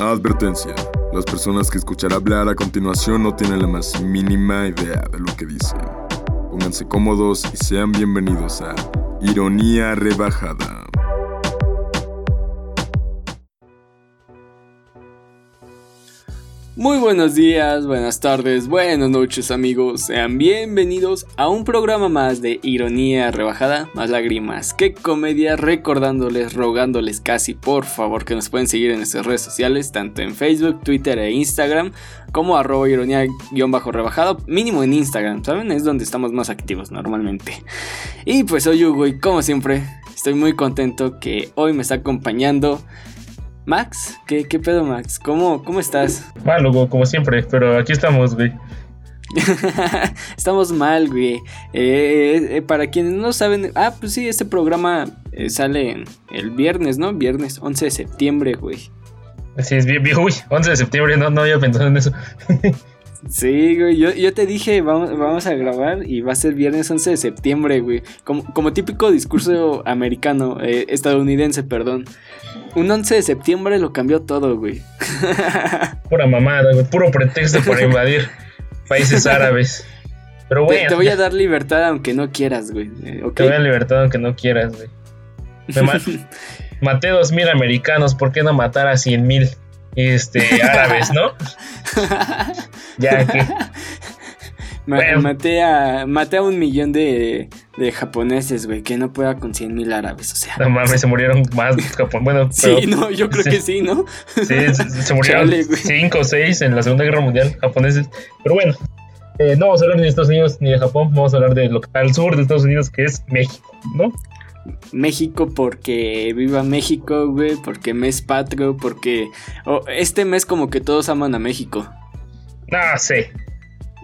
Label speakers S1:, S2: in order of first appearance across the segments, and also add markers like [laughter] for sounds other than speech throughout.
S1: Advertencia. Las personas que escuchará hablar a continuación no tienen la más mínima idea de lo que dicen. Pónganse cómodos y sean bienvenidos a Ironía Rebajada.
S2: Muy buenos días, buenas tardes, buenas noches amigos, sean bienvenidos a un programa más de Ironía Rebajada, más lágrimas que comedia, recordándoles, rogándoles casi por favor que nos pueden seguir en nuestras redes sociales, tanto en Facebook, Twitter e Instagram, como arroba ironía-rebajada, mínimo en Instagram, ¿saben? Es donde estamos más activos normalmente. Y pues soy Hugo y como siempre, estoy muy contento que hoy me está acompañando Max, ¿qué, qué pedo, Max? ¿Cómo, cómo estás?
S3: Mal, Hugo, como siempre, pero aquí estamos, güey. [laughs]
S2: Estamos mal, güey. Eh, eh, para quienes no saben, ah, pues sí, este programa eh, sale el viernes, ¿no? Viernes 11 de septiembre, güey.
S3: Así es, uy, 11 de septiembre, no, no había pensado en eso. [laughs]
S2: Sí, güey, yo, yo te dije, vamos, vamos, a grabar y va a ser viernes 11 de septiembre, güey. Como, como típico discurso americano, eh, estadounidense, perdón. Un 11 de septiembre lo cambió todo, güey. [laughs]
S3: Pura mamada, güey, puro pretexto para invadir países [laughs] árabes. Pero, güey.
S2: Te, voy a dar libertad aunque no quieras, güey.
S3: Eh, te voy a dar libertad aunque no quieras, güey. Me [laughs] maté dos mil americanos, ¿por qué no matar a cien mil? Este, [laughs] árabes, ¿no? ya que.
S2: maté, a, maté a un millón de, de japoneses, güey, que no pueda con 100 mil árabes, o sea.
S3: No mames, se murieron más japoneses. Bueno,
S2: sí, no, yo creo que sí, ¿no?
S3: Sí, se, murieron 5 o 6 en la Segunda Guerra Mundial japoneses. Pero bueno, eh, no vamos a hablar ni de Estados Unidos ni de Japón, vamos a hablar de lo que al sur de Estados Unidos, que es México, ¿no?
S2: México porque viva México, güey, porque mes patrio, porque este mes como que todos aman a México.
S3: No sé.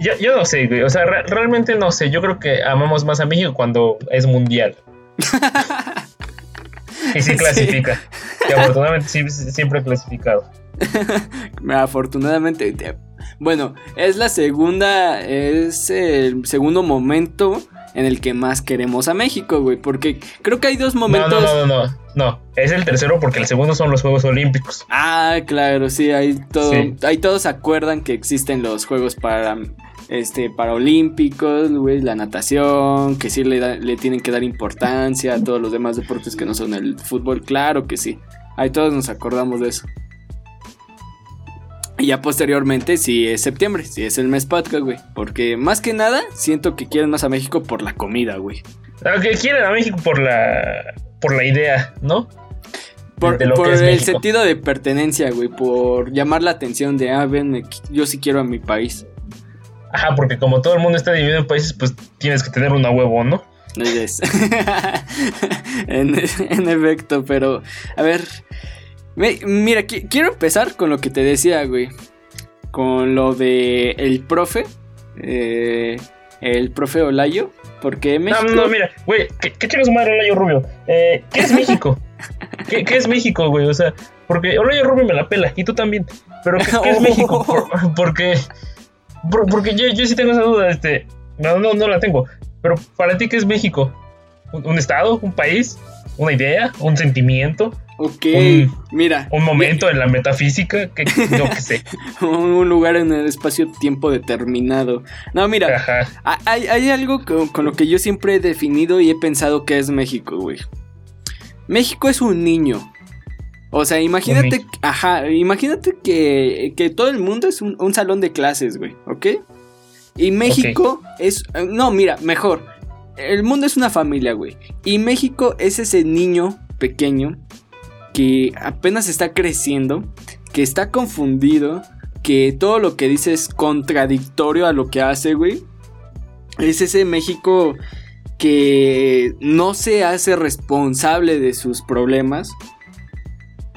S3: Yo, yo no sé, güey. O sea, realmente no sé. Yo creo que amamos más a México cuando es mundial. [laughs] y sí clasifica. Y afortunadamente sí, siempre clasificado. [laughs]
S2: afortunadamente. Bueno, es la segunda, es el segundo momento en el que más queremos a México, güey. Porque creo que hay dos momentos.
S3: No, no, no, no, no. Es el tercero porque el segundo son los Juegos Olímpicos.
S2: Ah, claro, sí, hay todo. Ahí todos acuerdan que existen los Juegos para. Este, olímpicos, güey, la natación, que sí le, le tienen que dar importancia a todos los demás deportes que no son el fútbol, claro que sí. Ahí todos nos acordamos de eso. Y ya posteriormente, si es septiembre, si es el mes patria, güey. Porque más que nada, siento que quieren más a México por la comida, güey.
S3: Que quieren a México por la, por la idea, ¿no?
S2: Por, el sentido de pertenencia, güey. Por llamar la atención de, ah, ven, yo sí quiero a mi país.
S3: Ajá, porque como todo el mundo está dividido en países, pues tienes que tener una huevo, ¿no? [laughs]
S2: en, en efecto, pero a ver, Mira, quiero empezar con lo que te decía, güey. Con lo de el profe. Eh, el profe Olayo. Porque México.
S3: No, no, mira, güey, ¿qué, qué su madre Olayo Rubio? Eh, ¿Qué es México? [laughs] ¿Qué, es México, güey? O sea, porque Olayo Rubio me la pela y tú también. Pero ¿qué, es [laughs] México? porque. porque yo, yo sí tengo esa duda, este. No, no, no la tengo. Pero para ti, ¿qué es México? un estado? ¿Un país? ¿Una idea? ¿Un sentimiento?
S2: Ok, mira.
S3: Un momento en la metafísica, que yo qué sé. [laughs]
S2: un lugar en el espacio-tiempo determinado. No, mira, hay, algo con, lo que yo siempre he definido y he pensado que es México, güey. México es un niño. O sea, imagínate, ajá, imagínate que, que, todo el mundo es un, salón de clases, güey, ¿ok? Y México es, no, mira, mejor. El mundo es una familia, güey. Y México es ese niño pequeño que apenas está creciendo, que está confundido, que todo lo que dice es contradictorio a lo que hace, güey. Es ese México que no se hace responsable de sus problemas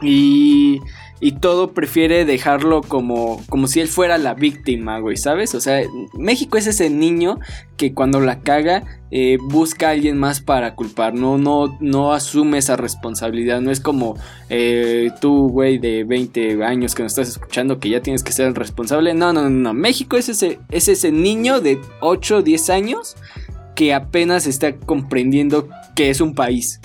S2: y y todo prefiere dejarlo como, como si él fuera la víctima, güey, ¿sabes? O sea, México es ese niño que cuando la caga eh, busca a alguien más para culpar, no, no, no asume esa responsabilidad, no es como eh, tú, güey, de 20 años que nos estás escuchando que ya tienes que ser el responsable, no, no, no, no, México es ese, es ese niño de 8 o 10 años que apenas está comprendiendo que es un país.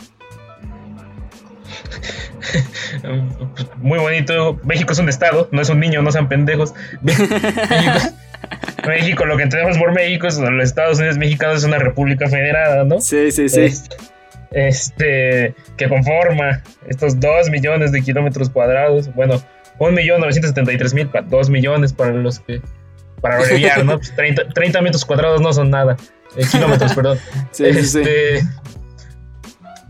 S2: [laughs]
S3: Muy bonito. México es un estado, no es un niño, no sean pendejos. [laughs] México, lo que tenemos por México es los Estados Unidos mexicanos es una república federada, ¿no?
S2: Sí, sí, sí.
S3: Este, que conforma estos 2 millones de kilómetros cuadrados. Bueno, 1.973.000 2 millones para los que para abreviar, ¿no? 30, [laughs] pues metros cuadrados no son nada. Eh, kilómetros, perdón. Sí, este, sí.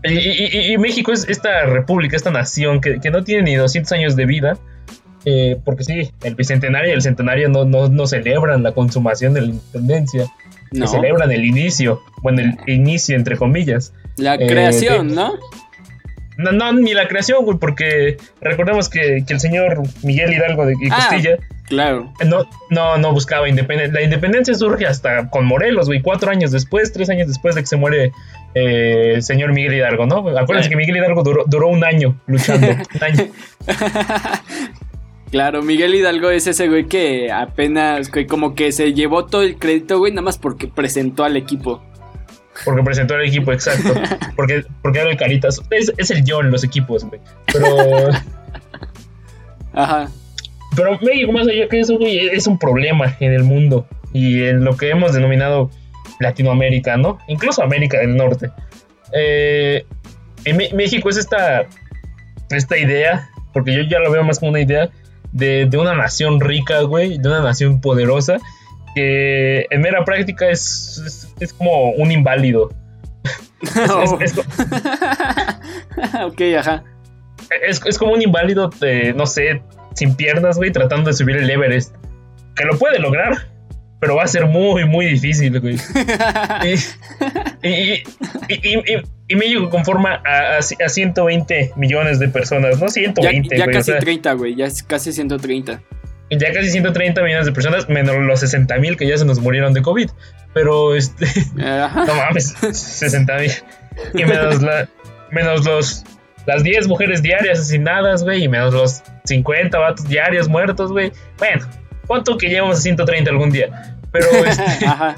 S3: Y, México es esta república, esta nación que, no tiene ni 200 años de vida. Eh, porque sí, el bicentenario y el centenario no, no, celebran la consumación de la independencia. No. celebran el inicio. Bueno, el inicio, entre comillas.
S2: La creación, eh, ¿no?
S3: No, no, ni la creación, güey, porque recordemos que, el señor Miguel Hidalgo de ah, Costilla.
S2: Claro.
S3: No, no, no buscaba independencia. La independencia surge hasta con Morelos, güey, cuatro años después, tres años después de que se muere eh, el señor Miguel Hidalgo, ¿no? Acuérdense que Miguel Hidalgo duró, un año luchando. un año. [laughs]
S2: Claro, Miguel Hidalgo es ese güey que apenas, que como que se llevó todo el crédito, güey, nada más porque presentó al equipo.
S3: Porque presentó al equipo, exacto. Porque, porque era el caritas. Es, es el yo en los equipos, güey. Pero. [laughs]
S2: Ajá.
S3: Pero México, más allá que eso, güey, es un problema en el mundo. Y en lo que hemos denominado Latinoamérica, ¿no? Incluso América del Norte. Eh, en México es esta, esta idea, porque yo ya lo veo más como una idea, de, de una nación rica, güey, de una nación poderosa que en mera práctica es, es, como un inválido.
S2: es, ok, ajá.
S3: Es, como un inválido, [laughs] [laughs] de, no sé, sin piernas, güey, tratando de subir el Everest. Que lo puede lograr, pero va a ser muy, muy difícil, güey. [laughs] y, y, y, México conforma a, a, 120 millones de personas, no 120,
S2: Ya, ya casi 30, güey, ya casi 130
S3: ya casi 130 millones de personas, menos los 60 mil que ya se nos murieron de COVID. Pero este. [laughs] No mames, 60 mil. Y menos, la, menos los. Las 10 mujeres diarias asesinadas, güey, y menos los 50 vatos diarios muertos, güey. Bueno, ¿cuánto que llevamos a 130 algún día? Pero [laughs] este. Ajá.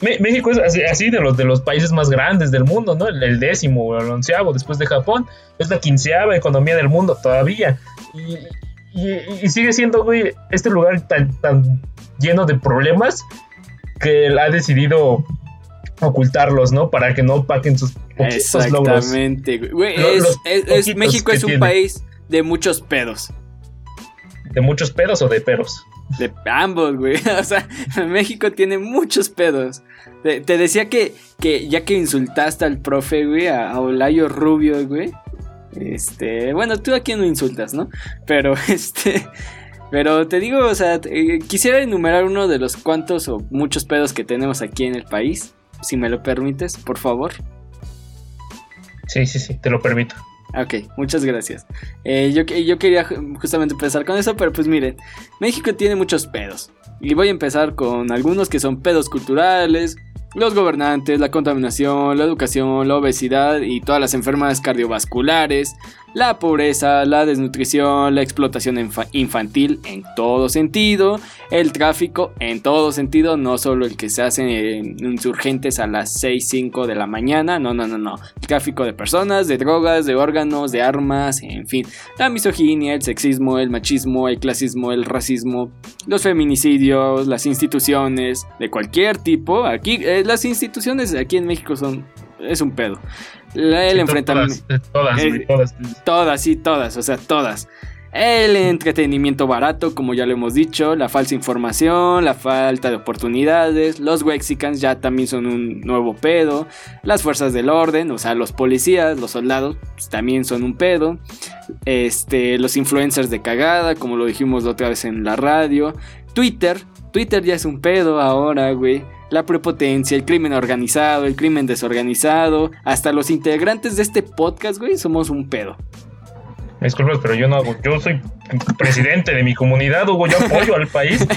S3: México es así, de, los, de los países más grandes del mundo, ¿no? El, décimo o el onceavo después de Japón. Es la quinceava economía del mundo todavía. Y, y, sigue siendo, güey, este lugar tan, tan lleno de problemas que él ha decidido ocultarlos, ¿no? Para que no paquen sus.
S2: Exactamente, güey. Es, México es un país de muchos pedos.
S3: ¿De muchos pedos o de peros?
S2: De ambos, güey. [laughs] O sea, México tiene muchos pedos. Te, decía que, que ya que insultaste al profe, güey, a Olayo Rubio, güey. Este, bueno, tú aquí no insultas, ¿no? Pero [laughs] este, pero te digo, o sea, eh, quisiera enumerar uno de los cuantos o muchos pedos que tenemos aquí en el país, si me lo permites, por favor.
S3: Sí, sí, sí, te lo permito.
S2: Ok, muchas gracias. Eh, yo, yo quería justamente empezar con eso, pero pues miren, México tiene muchos pedos. Y voy a empezar con algunos que son pedos culturales, los gobernantes, la contaminación, la educación, la obesidad y todas las enfermedades cardiovasculares, la pobreza, la desnutrición, la explotación infantil en todo sentido, el tráfico en todo sentido, no solo el que se hace en insurgentes a las 6, 5 de la mañana, no, no, no, no, tráfico de personas, de drogas, de órganos, de armas, en fin, la misoginia, el sexismo, el machismo, el clasismo, el racismo, los feminicidios, las instituciones de cualquier tipo, aquí eh, las instituciones aquí en México son es un pedo el enfrentamiento.
S3: Todas, eh, todas,
S2: todas. sí, todas, o sea, todas. El entretenimiento barato, como ya lo hemos dicho, la falsa información, la falta de oportunidades, los Wexicans ya también son un nuevo pedo, las fuerzas del orden, o sea, los policías, los soldados, pues, también son un pedo, este, los influencers de cagada, como lo dijimos la otra vez en la radio, Twitter, Twitter ya es un pedo ahora, güey la prepotencia, el crimen organizado, el crimen desorganizado, hasta los integrantes de este podcast, güey, somos un pedo.
S3: Disculpas, pero yo no hago, yo soy presidente de mi comunidad, Hugo, yo apoyo al país. [laughs]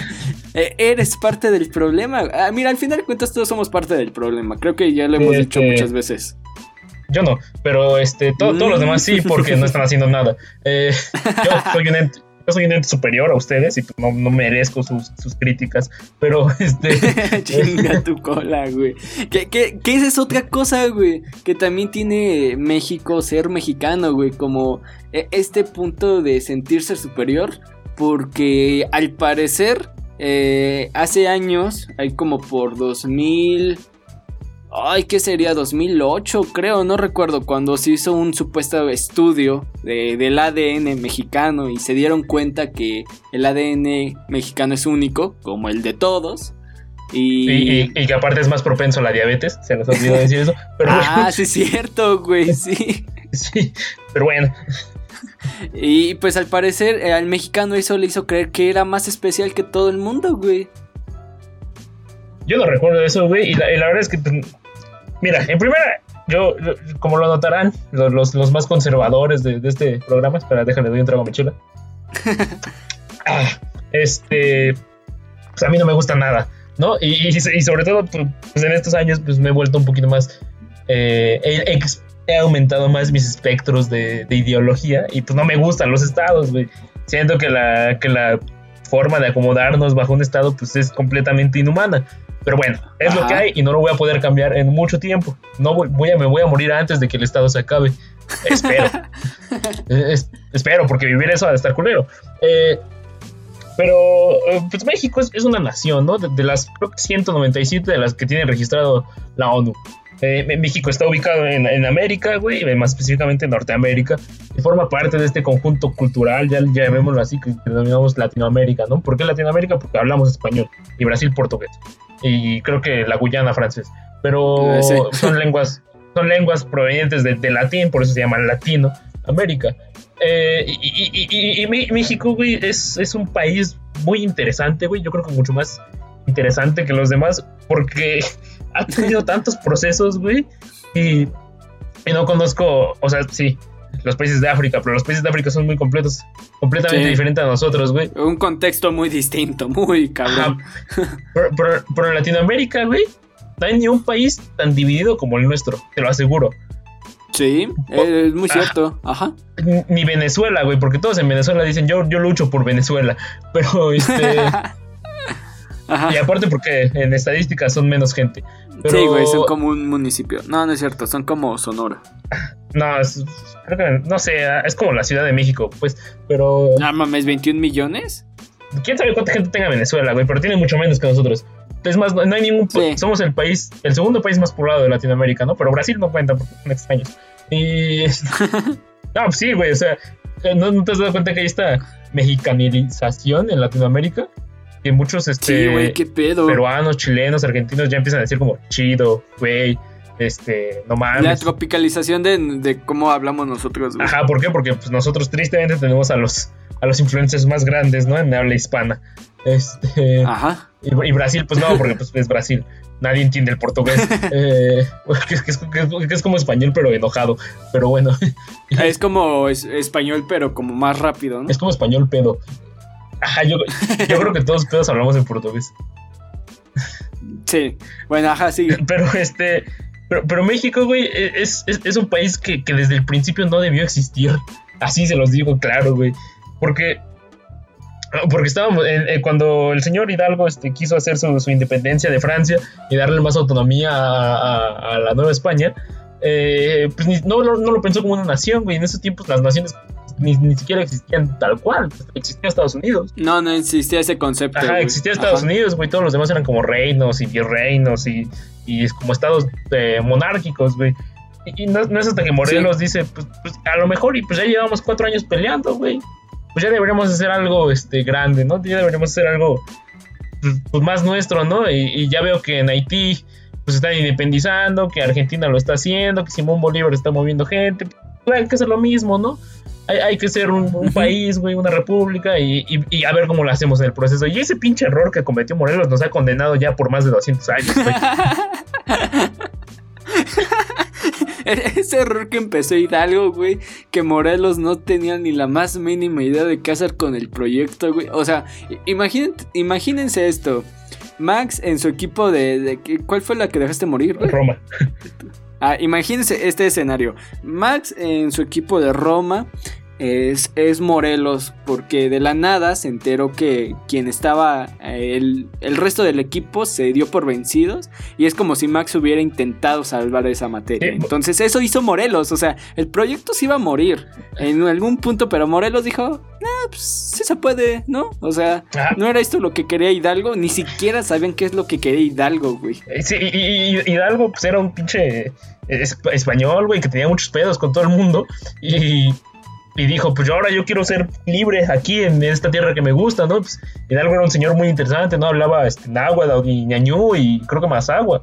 S2: Eh, eres parte del problema. Ah, mira, al final de cuentas todos somos parte del problema. Creo que ya lo hemos dicho muchas veces.
S3: Yo no, pero este, todos los demás sí, porque no están haciendo nada. Eh, [laughs] yo soy un ente, soy un ente superior a ustedes y pues, no, merezco sus, críticas, pero [laughs] este... [laughs]
S2: Chinga tu cola, güey. ¿Qué, qué, qué es otra cosa, güey? Que también tiene México ser mexicano, güey, como e, este punto de sentirse superior, porque al parecer eh, hace años, hay como por 2000... Ay, ¿qué sería? 2008, creo, no recuerdo, cuando se hizo un supuesto estudio del ADN mexicano y se dieron cuenta que el ADN mexicano es único, como el de todos.
S3: Y... que aparte es más propenso a la diabetes, se nos olvidó [laughs] decir eso.
S2: ah, sí es cierto, güey, [laughs] sí.
S3: sí, pero bueno.
S2: Y pues al parecer eh, al mexicano eso le hizo creer que era más especial que todo el mundo, güey.
S3: Yo no recuerdo eso, güey, y la, verdad es que, pues, mira, en primera, yo, como lo notarán, los, más conservadores de, este programa, espera, déjale, doy un trago a mi chula. [laughs] Ah, este, pues a mí no me gusta nada, ¿no? Y, sobre todo, pues, pues en estos años, pues me he vuelto un poquito más eh, he aumentado más mis espectros de, ideología y pues no me gustan los estados, güey. Siento que la, que la forma de acomodarnos bajo un estado pues es completamente inhumana. Pero bueno, es lo que hay y no lo voy a poder cambiar en mucho tiempo. No voy, a, me voy a morir antes de que el estado se acabe. Espero. [laughs] espero, porque vivir eso va a estar culero. Eh, pero eh, pues México es, una nación, ¿no? De, de las 197 de las que tiene registrado la ONU. Eh, México está ubicado en, América, güey, más específicamente en Norteamérica, y forma parte de este conjunto cultural, ya, ya llamémoslo así, que denominamos Latinoamérica, ¿no? ¿Por qué Latinoamérica? Porque hablamos español, y Brasil portugués, y creo que la Guyana francés, pero ah, [laughs] son lenguas son lenguas provenientes de, latín, por eso se llama Latino América. Eh, y, México, güey, es, es un país muy interesante, güey, yo creo que mucho más interesante que los demás, porque [laughs] ha tenido tantos procesos, güey, y, no conozco, o sea, sí, los países de África, pero los países de África son muy completos, completamente diferentes a nosotros, güey.
S2: Un contexto muy distinto, muy cabrón.
S3: Pero, en Latinoamérica, güey, no hay ni un país tan dividido como el nuestro, te lo aseguro.
S2: Sí, es muy cierto, ajá.
S3: Ni Venezuela, güey, porque todos en Venezuela dicen yo, yo lucho por Venezuela, [laughs] pero este... [laughs] Y aparte porque en estadísticas son menos gente.
S2: Sí, güey, son como un municipio. No, no es cierto, son como Sonora.
S3: No, es, creo que, no sé, es como la Ciudad de México, pues, pero...
S2: No mames, 21 millones.
S3: ¿Quién sabe cuánta gente tenga Venezuela, güey? Pero tiene mucho menos que nosotros. Es más, no, hay ningún... Somos el país, el segundo país más poblado de Latinoamérica, ¿no? Pero Brasil no cuenta porque son extraños. Y... [laughs] no, pues sí, güey, o sea, ¿no, ¿no te has dado cuenta que hay esta mexicanización en Latinoamérica? Que muchos este, peruanos, chilenos, argentinos ya empiezan a decir como chido, güey, este, no mames.
S2: La tropicalización de, cómo hablamos nosotros,
S3: güey. Ajá, ¿por qué? Porque pues, nosotros tristemente tenemos a los, a los influencers más grandes, ¿no? En habla hispana. Este,
S2: Ajá.
S3: Y, Brasil, pues no, porque pues, es Brasil. Nadie entiende el portugués. [laughs] eh, que, es, como español, pero enojado. Pero bueno.
S2: es como español, pero como más rápido, ¿no?
S3: Es como español pedo. Ajá, yo, creo que todos, todos hablamos en portugués.
S2: Sí, bueno, ajá, sí.
S3: Pero este. Pero, México, güey, e, es, un país que, desde el principio no debió existir. Así se los digo, claro, güey. Porque. Porque estábamos. cuando el señor Hidalgo este, quiso hacer su, independencia de Francia y darle más autonomía a, la Nueva España, eh, pues no, no, lo pensó como una nación, güey. En esos tiempos las naciones ni, ni siquiera existían tal cual. Existía Estados Unidos.
S2: No, no existía ese concepto.
S3: Ajá, existía Estados Unidos, güey. Todos los demás eran como reinos y virreinos y, y como estados eh, monárquicos, güey. Y, no, es hasta que Morelos dice, pues, pues, a lo mejor, y pues ya llevamos cuatro años peleando, güey. Pues ya deberíamos hacer algo este, grande, ¿no? Ya deberíamos hacer algo pues, pues más nuestro, ¿no? Y, y, ya veo que en Haití pues están independizando, que Argentina lo está haciendo, que Simón Bolívar está moviendo gente. Pues hay que hacer lo mismo, ¿no? Hay, que ser un, país, güey, una república y, a ver cómo lo hacemos en el proceso. Y ese pinche error que cometió Morelos nos ha condenado ya por más de 200 años, güey. [laughs]
S2: Ese error que empezó Hidalgo, güey, que Morelos no tenía ni la más mínima idea de qué hacer con el proyecto, güey. O sea, imagínense esto. Max en su equipo de, ¿Cuál fue la que dejaste morir?
S3: Roma.
S2: Ah, imagínense este escenario. Max en su equipo de Roma es, es Morelos, porque de la nada se enteró que quien estaba, eh, el, el, resto del equipo se dio por vencidos y es como si Max hubiera intentado salvar esa materia. Entonces eso hizo Morelos, o sea, el proyecto se iba a morir en algún punto, pero Morelos dijo, ah, pues sí se puede, ¿no? O sea, no era esto lo que quería Hidalgo, ni siquiera sabían qué es lo que quería Hidalgo, güey.
S3: Eh, sí, y, Hidalgo pues era un pinche español, güey, que tenía muchos pedos con todo el mundo y y dijo, pues ahora yo quiero ser libre aquí en esta tierra que me gusta, ¿no? Pues Hidalgo era un señor muy interesante, ¿no? Hablaba este, náhuatl y ñañú y creo que más agua.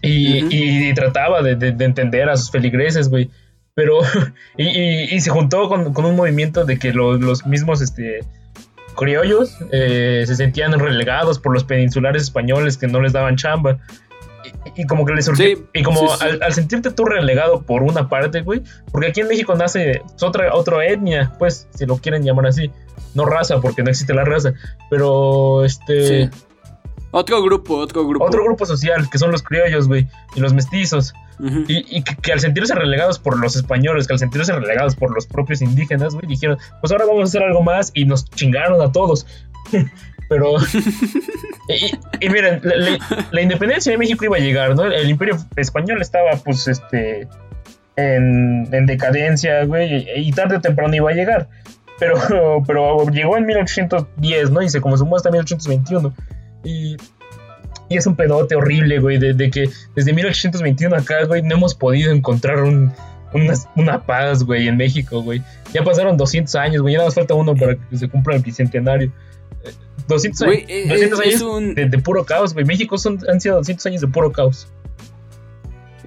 S3: Y, trataba de, entender a sus feligreses, güey. Pero, [laughs] y, se juntó con, un movimiento de que los, mismos, este, criollos eh, se sentían relegados por los peninsulares españoles que no les daban chamba y, como que le surgió. y como Al, sentirte tú relegado por una parte, güey. Porque aquí en México nace otra, otra etnia, pues, si lo quieren llamar así. No raza, porque no existe la raza. Pero este.
S2: Otro grupo, otro grupo.
S3: Otro grupo social, que son los criollos, güey. Y los mestizos. Y, que, al sentirse relegados por los españoles, que al sentirse relegados por los propios indígenas, güey, dijeron, pues ahora vamos a hacer algo más y nos chingaron a todos. [laughs] Pero. [laughs] y, miren, la, independencia de México iba a llegar, ¿no? El imperio español estaba, pues, este. En, decadencia, güey, y tarde o temprano iba a llegar. Pero, [laughs] pero llegó en 1810, ¿no? Y se consumó hasta 1821. Y, y es un pedote horrible, güey, de, que desde 1821 acá, güey, no hemos podido encontrar un, una, una, paz, güey, en México, güey. Ya pasaron 200 años, güey, ya nos falta uno para que se cumpla el bicentenario. 200, años, eh, de, puro caos, güey. México son, han sido 200 años de puro caos.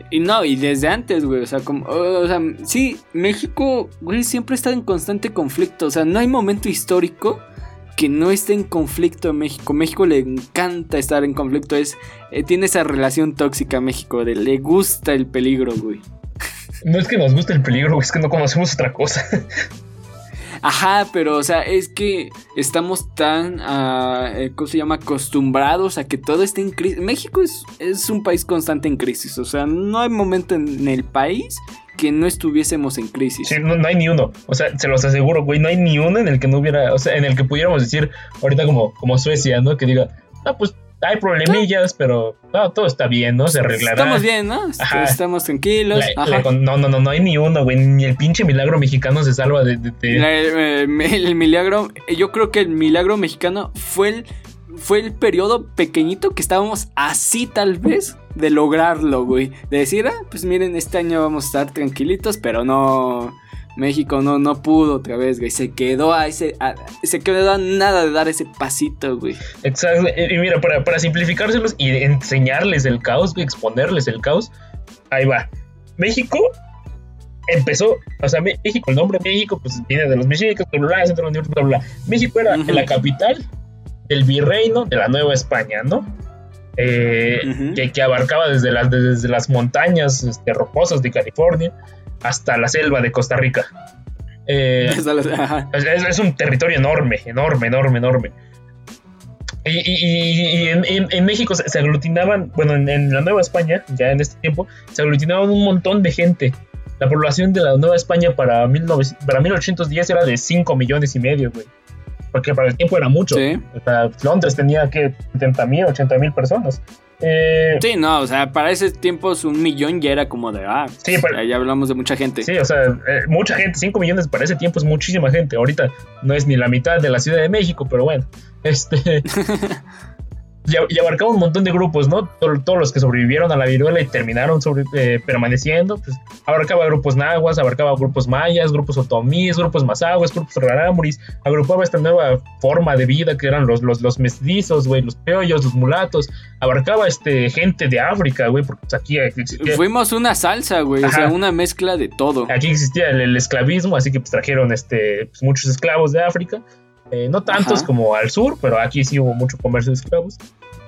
S2: Y no, y desde antes, güey. O sea, como, o sea, sí, México, güey, siempre está en constante conflicto. O sea, no hay momento histórico que no esté en conflicto en México. México le encanta estar en conflicto. Es, eh, tiene esa relación tóxica a México de le gusta el peligro, güey.
S3: No es que nos guste el peligro, güey, es que no conocemos otra cosa.
S2: Ajá, pero o sea, es que estamos tan, uh, ¿cómo se llama? Acostumbrados a que todo esté en crisis. México es, es un país constante en crisis, o sea, no hay momento en el país que no estuviésemos en crisis.
S3: Sí, no, hay ni uno. O sea, se los aseguro, güey, no hay ni uno en el que no hubiera, o sea, en el que pudiéramos decir, ahorita como, como Suecia, ¿no? Que diga, ah, pues hay problemillas, pero todo está bien, ¿no? Se arreglará.
S2: Estamos bien, ¿no? Estamos tranquilos.
S3: no, no, no, no hay ni uno, güey. Ni el pinche milagro mexicano se salva de.
S2: Eh, el, milagro, yo creo que el milagro mexicano fue el, fue el periodo pequeñito que estábamos así, tal vez, de lograrlo, güey. De decir, ah, pues miren, este año vamos a estar tranquilitos, pero no México no, no pudo otra vez, güey. Se quedó a ese. se quedó a nada de dar ese pasito, güey.
S3: Exacto. Y mira, para, para simplificárselos y enseñarles el caos, güey, exponerles el caos. Ahí va. México empezó, o sea, México, el nombre México, pues viene de los mexicas, bla, bla, bla, bla, bla. México era la capital del virreino de la Nueva España, ¿no? Eh, que, que, abarcaba desde las, desde las montañas este, rocosas de California hasta la selva de Costa Rica. Eh, [laughs] es, un territorio enorme, enorme, enorme, enorme. Y, en, México se, aglutinaban, bueno, en, la Nueva España, ya en este tiempo, se aglutinaban un montón de gente. La población de la Nueva España para, 19, para 1810 era de 5 millones y medio, güey. Porque para el tiempo era mucho. Londres tenía que 70 mil, 80 mil personas.
S2: Eh, sí, no, o sea, para ese tiempo un millón ya era como de, ah, sí, ya hablamos de mucha gente.
S3: Sí, o sea, eh, mucha gente, 5 millones para ese tiempo es muchísima gente. Ahorita no es ni la mitad de la Ciudad de México, pero bueno, este... [laughs] y, abarcaba un montón de grupos, ¿no? todos los que sobrevivieron a la viruela y terminaron sobre, eh, permaneciendo, pues abarcaba grupos nahuas, abarcaba grupos mayas, grupos otomíes, grupos mazahues, grupos rarámuris, agrupaba esta nueva forma de vida que eran los, los, los mestizos, güey, los peollos, los mulatos, abarcaba este gente de África, güey, porque pues, aquí
S2: existía... Fuimos una salsa, güey, o sea, una mezcla de todo.
S3: Aquí existía el, esclavismo, así que pues trajeron este, pues, muchos esclavos de África eh, no tantos como al sur, pero aquí sí hubo mucho comercio de esclavos.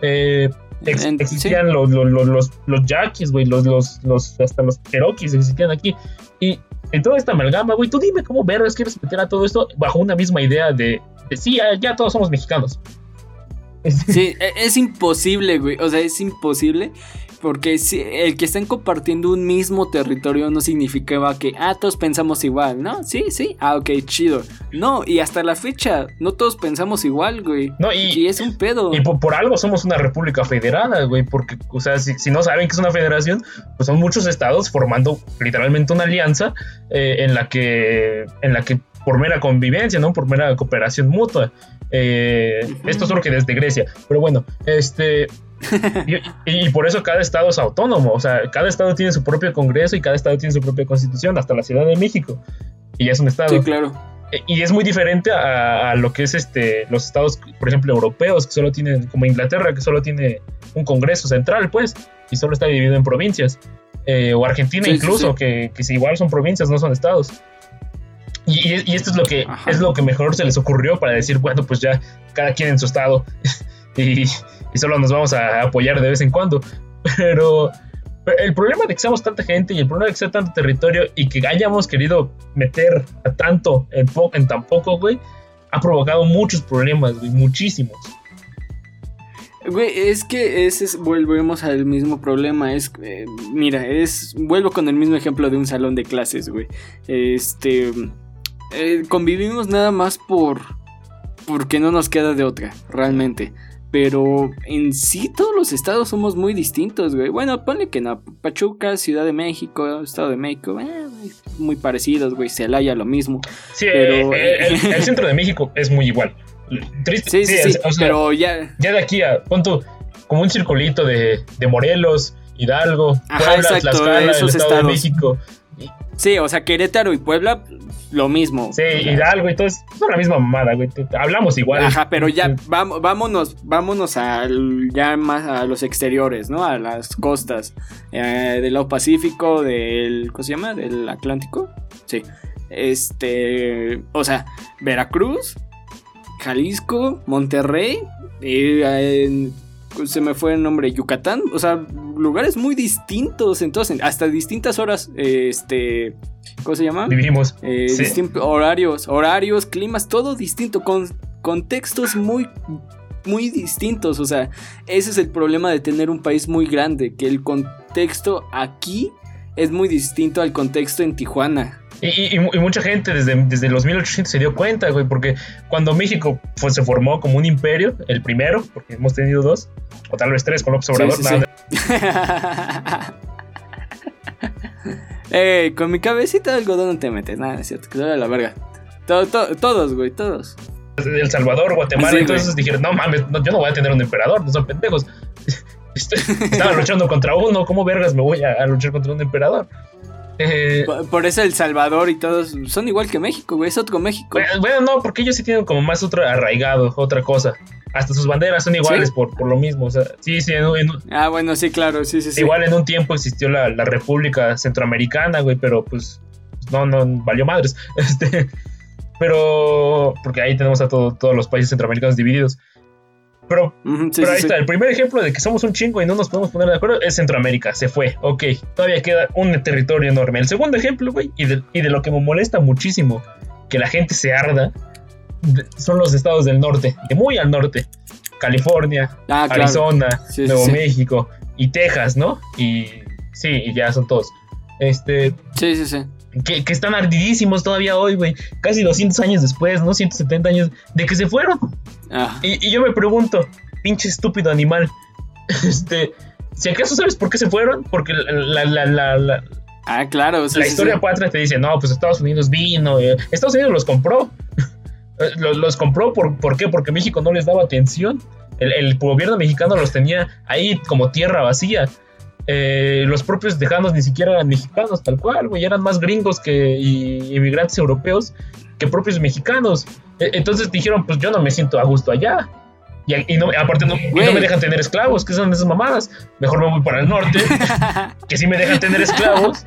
S3: Eh, existían los, los, los, los, yaquis, güey, los, los, los, hasta los cherokees existían aquí. Y en toda esta amalgama, güey, tú dime cómo vergas quieres meter a todo esto bajo una misma idea de, de sí, ya todos somos mexicanos.
S2: Sí, e, es imposible, güey. O sea, es imposible Porque si, el que estén compartiendo un mismo territorio no significaba que, ah, todos pensamos igual, ¿no? Sí, sí, ah, ok, chido. No, y hasta la fecha, no todos pensamos igual, güey.
S3: No, y,
S2: es un pedo.
S3: Y por, algo somos una república federada, güey, porque, o sea, si, no saben que es una federación, pues son muchos estados formando literalmente una alianza eh, en la que, en la que por mera convivencia, ¿no? Por mera cooperación mutua. Eh, esto es lo que desde Grecia. Pero bueno, este. Y, por eso cada estado es autónomo. O sea, cada estado tiene su propio congreso y cada estado tiene su propia constitución, hasta la Ciudad de México. Y es un estado.
S2: Sí, claro.
S3: E, y es muy diferente a, lo que es este los estados, por ejemplo, europeos, que solo tienen, como Inglaterra, que solo tiene un congreso central, pues, y solo está dividido en provincias. Eh, o Argentina incluso, Que, que si igual son provincias, no son estados. Y, esto es lo que es lo que mejor se les ocurrió para decir, bueno, pues ya cada quien en su estado [laughs] y, solo nos vamos a apoyar de vez en cuando. Pero, el problema de que seamos tanta gente y el problema de que sea tanto territorio y que hayamos querido meter a tanto en, tan poco, güey, ha provocado muchos problemas, güey, muchísimos.
S2: Güey, es que ese volvemos al mismo problema. Es, eh, mira, es, vuelvo con el mismo ejemplo de un salón de clases, güey. Este, eh, convivimos nada más por porque no nos queda de otra, realmente. Pero en sí todos los estados somos muy distintos, güey. Bueno, ponle que no. Pachuca, Ciudad de México, Estado de México, eh, muy parecidos, güey. Celaya lo mismo.
S3: Sí, pero, eh, [laughs] el, centro de México es muy igual.
S2: Triste. Sí, sí, sí, pero ya...
S3: Ya de aquí a, pon como un circulito de, de Morelos, Hidalgo,
S2: Ajá, exacto, el Estado de México. Sí, o sea, Querétaro y Puebla, lo mismo.
S3: Sí, Hidalgo y todo es, la misma mamada, güey. Hablamos igual.
S2: Ajá, pero ya vámonos, vámonos al, ya más a los exteriores, ¿no? A las costas eh, del lado Pacífico, del, ¿cómo se llama? Del Atlántico. Sí. Este, o sea, Veracruz, Jalisco, Monterrey, y, eh, se me fue el nombre, Yucatán, o sea, lugares muy distintos, entonces, hasta distintas horas, este, ¿cómo se llama?
S3: Vivimos.
S2: Eh, horarios, horarios, climas, todo distinto, con contextos muy, muy distintos, o sea, ese es el problema de tener un país muy grande, que el contexto aquí es muy distinto al contexto en Tijuana.
S3: Y, mucha gente desde, desde los 1800 se dio cuenta, güey, porque cuando México se formó como un imperio, el primero, porque hemos tenido dos, o tal vez tres con López Obrador, [laughs]
S2: eh, con mi cabecita de algodón no te metes, nada, es cierto, que se la verga. todos, güey, todos.
S3: El Salvador, Guatemala, entonces dijeron, no mames, yo no voy a tener un emperador, no son pendejos. [laughs] Estaba luchando contra uno, ¿cómo vergas me voy a luchar contra un emperador?
S2: Eh, por, eso El Salvador y todos son igual que México, güey. Es otro México.
S3: Bueno, no, porque ellos sí tienen como más otro arraigado, otra cosa. Hasta sus banderas son iguales por, por, lo mismo. O sea, sí, sí.
S2: ah, bueno, sí, claro, sí, sí,
S3: Igual en un tiempo existió la, la República Centroamericana, güey, pero pues no, no, valió madres. [laughs] Este, pero, porque ahí tenemos a todos los países centroamericanos divididos. Pero, ahí está, el primer ejemplo de que somos un chingo y no nos podemos poner de acuerdo es Centroamérica, se fue, ok, todavía queda un territorio enorme. El segundo ejemplo, güey, y de, y de lo que me molesta muchísimo que la gente se arda, son los estados del norte, de muy al norte. California, ah, Arizona, Nuevo México y Texas, ¿no? Y sí, y ya son todos. Este.
S2: Sí, sí, sí.
S3: Que, que están ardidísimos todavía hoy, güey. Casi 200 años después, ¿no? 170 años de que se fueron. Ah. Y, yo me pregunto, pinche estúpido animal, [laughs] este, si acaso sabes por qué se fueron, porque la, la, la,
S2: ah, claro,
S3: la historia patria te dice, no, pues Estados Unidos vino, eh, Estados Unidos los compró, [laughs] eh, los, compró, por, ¿por qué? Porque México no les daba atención, el, gobierno mexicano los tenía ahí como tierra vacía. Eh, los propios tejanos ni siquiera eran mexicanos, tal cual, güey, eran más gringos que inmigrantes europeos que propios mexicanos. E, entonces dijeron, pues yo no me siento a gusto allá. Y, no, aparte no, me dejan tener esclavos, que son esas mamadas. Mejor me voy para el norte, [laughs] que sí me dejan tener esclavos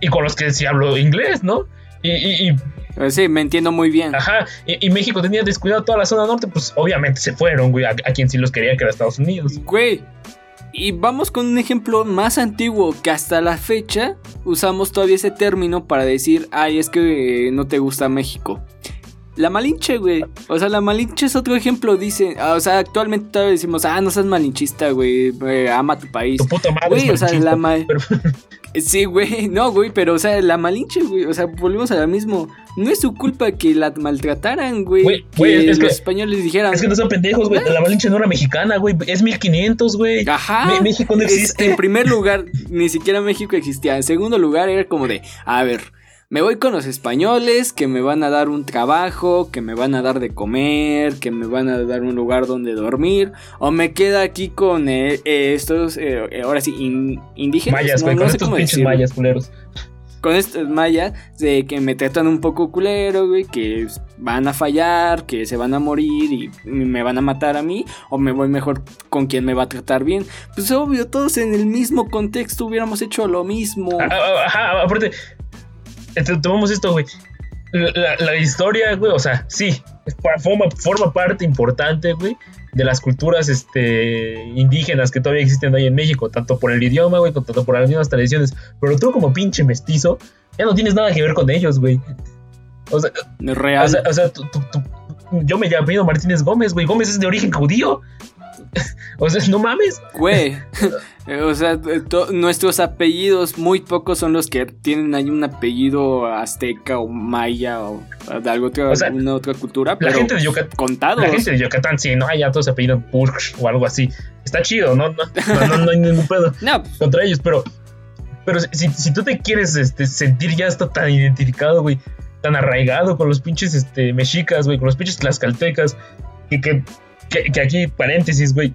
S3: y con los que sí hablo inglés, ¿no? Y,
S2: pues sí, me entiendo muy bien.
S3: Ajá, y, México tenía descuidado toda la zona norte, pues obviamente se fueron, güey, a, a, quien sí los quería, que era Estados Unidos.
S2: Güey, y vamos con un ejemplo más antiguo que hasta la fecha usamos todavía ese término para decir, ay, es que no te gusta México. La Malinche, güey. O sea, la Malinche es otro ejemplo, dice. O sea, actualmente todavía decimos, ah, no seas malinchista, güey. ama tu país.
S3: Tu puta madre.
S2: Güey, o sea, la mal. [laughs] Sí, güey, no, güey, pero, o sea, la Malinche, güey, o sea, volvemos a lo mismo. No es su culpa que la maltrataran, güey. Güey, que es los españoles dijeran.
S3: Es que no son pendejos, güey. La Malinche no era mexicana, güey. Es 1500, güey.
S2: Ajá.
S3: México no existe.
S2: en primer lugar, ni siquiera México existía. En segundo lugar, era como de, a ver, me voy con los españoles que me van a dar un trabajo, que me van a dar de comer, que me van a dar un lugar donde dormir, o me queda aquí con eh, eh, estos, eh, ahora sí, indígenas.
S3: Mayas, güey, con estos pinches mayas culeros.
S2: Con estos mayas de que me tratan un poco culero, güey, que van a fallar, que se van a morir y me van a matar a mí, o me voy mejor con quien me va a tratar bien. Pues obvio, todos en el mismo contexto hubiéramos hecho lo mismo.
S3: Ah, ah, ajá, aparte, tomamos esto, güey. La, historia, güey, o sea, sí, forma, forma parte importante, güey, de las culturas este, indígenas que todavía existen ahí en México, tanto por el idioma, güey, tanto por las mismas tradiciones. Pero tú, como pinche mestizo, ya no tienes nada que ver con ellos, güey. O sea,
S2: Real.
S3: O sea, yo me llamo Martínez Gómez, güey. Gómez es de origen judío. [laughs] o sea, no mames.
S2: Güey. [laughs] o sea, nuestros apellidos, muy pocos son los que tienen ahí un apellido azteca o maya o de algo otra, una otra cultura.
S3: La gente de Yucatán.
S2: Contados.
S3: La gente de Yucatán, sí, no hay ya todos apellidos Burj o algo así. Está chido, no, no, no, hay ningún pedo [laughs] contra ellos, pero. Pero si, si tú te quieres este, sentir ya está tan identificado, güey, tan arraigado con los pinches este, mexicas, güey, con los pinches tlaxcaltecas, y que que, aquí, paréntesis, güey.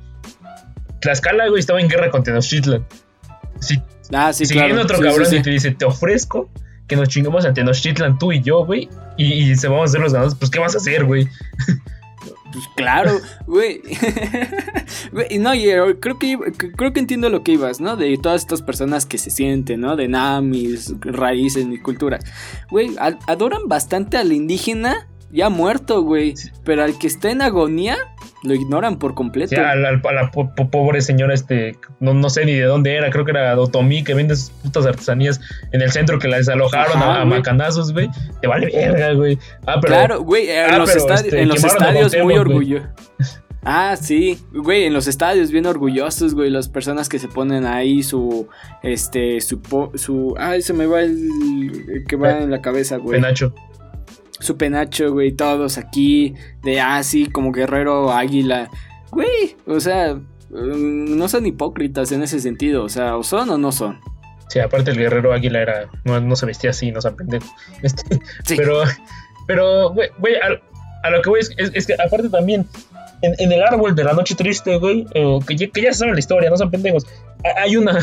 S3: Tlaxcala, güey, estaba en guerra con Tenochtitlan.
S2: Sí, ah, sí,
S3: si viene otro cabrón y te dice, te ofrezco que nos chingamos a Tenochtitlan tú y yo, güey, y, se vamos a hacer los ganados, pues ¿qué vas a hacer, güey?
S2: Pues claro, güey. [laughs] no, yo creo que creo que entiendo lo que ibas, ¿no? De todas estas personas que se sienten, ¿no? De nada, mis raíces, mi cultura. Güey, adoran bastante al indígena ya muerto, güey. Pero al que está en agonía, lo ignoran por completo.
S3: Sí, a la, pobre señora, este, no, no, sé ni de dónde era, creo que era Otomí, que vende sus putas artesanías en el centro que la desalojaron a, macanazos, güey. Te vale verga, güey.
S2: Ah, pero, claro, güey, en, ah, los, este, en los estadios muy orgullosos. [laughs] Ah, sí, güey, en los estadios bien orgullosos, güey, las personas que se ponen ahí su, este, su, su, ay, se me va el, que va en la cabeza, güey.
S3: Penacho
S2: su penacho, güey, todos aquí, de así, ah, como guerrero águila. Güey, o sea, mm, no son hipócritas en ese sentido, o sea, o son o no son.
S3: Sí, aparte el guerrero águila era, no, se vestía así, no se aprende. [laughs] Este, Pero, pero, güey, güey a, lo que voy es, que aparte también, en, el árbol de la noche triste, güey, que, que, ya saben la historia, no son pendejos, hay una,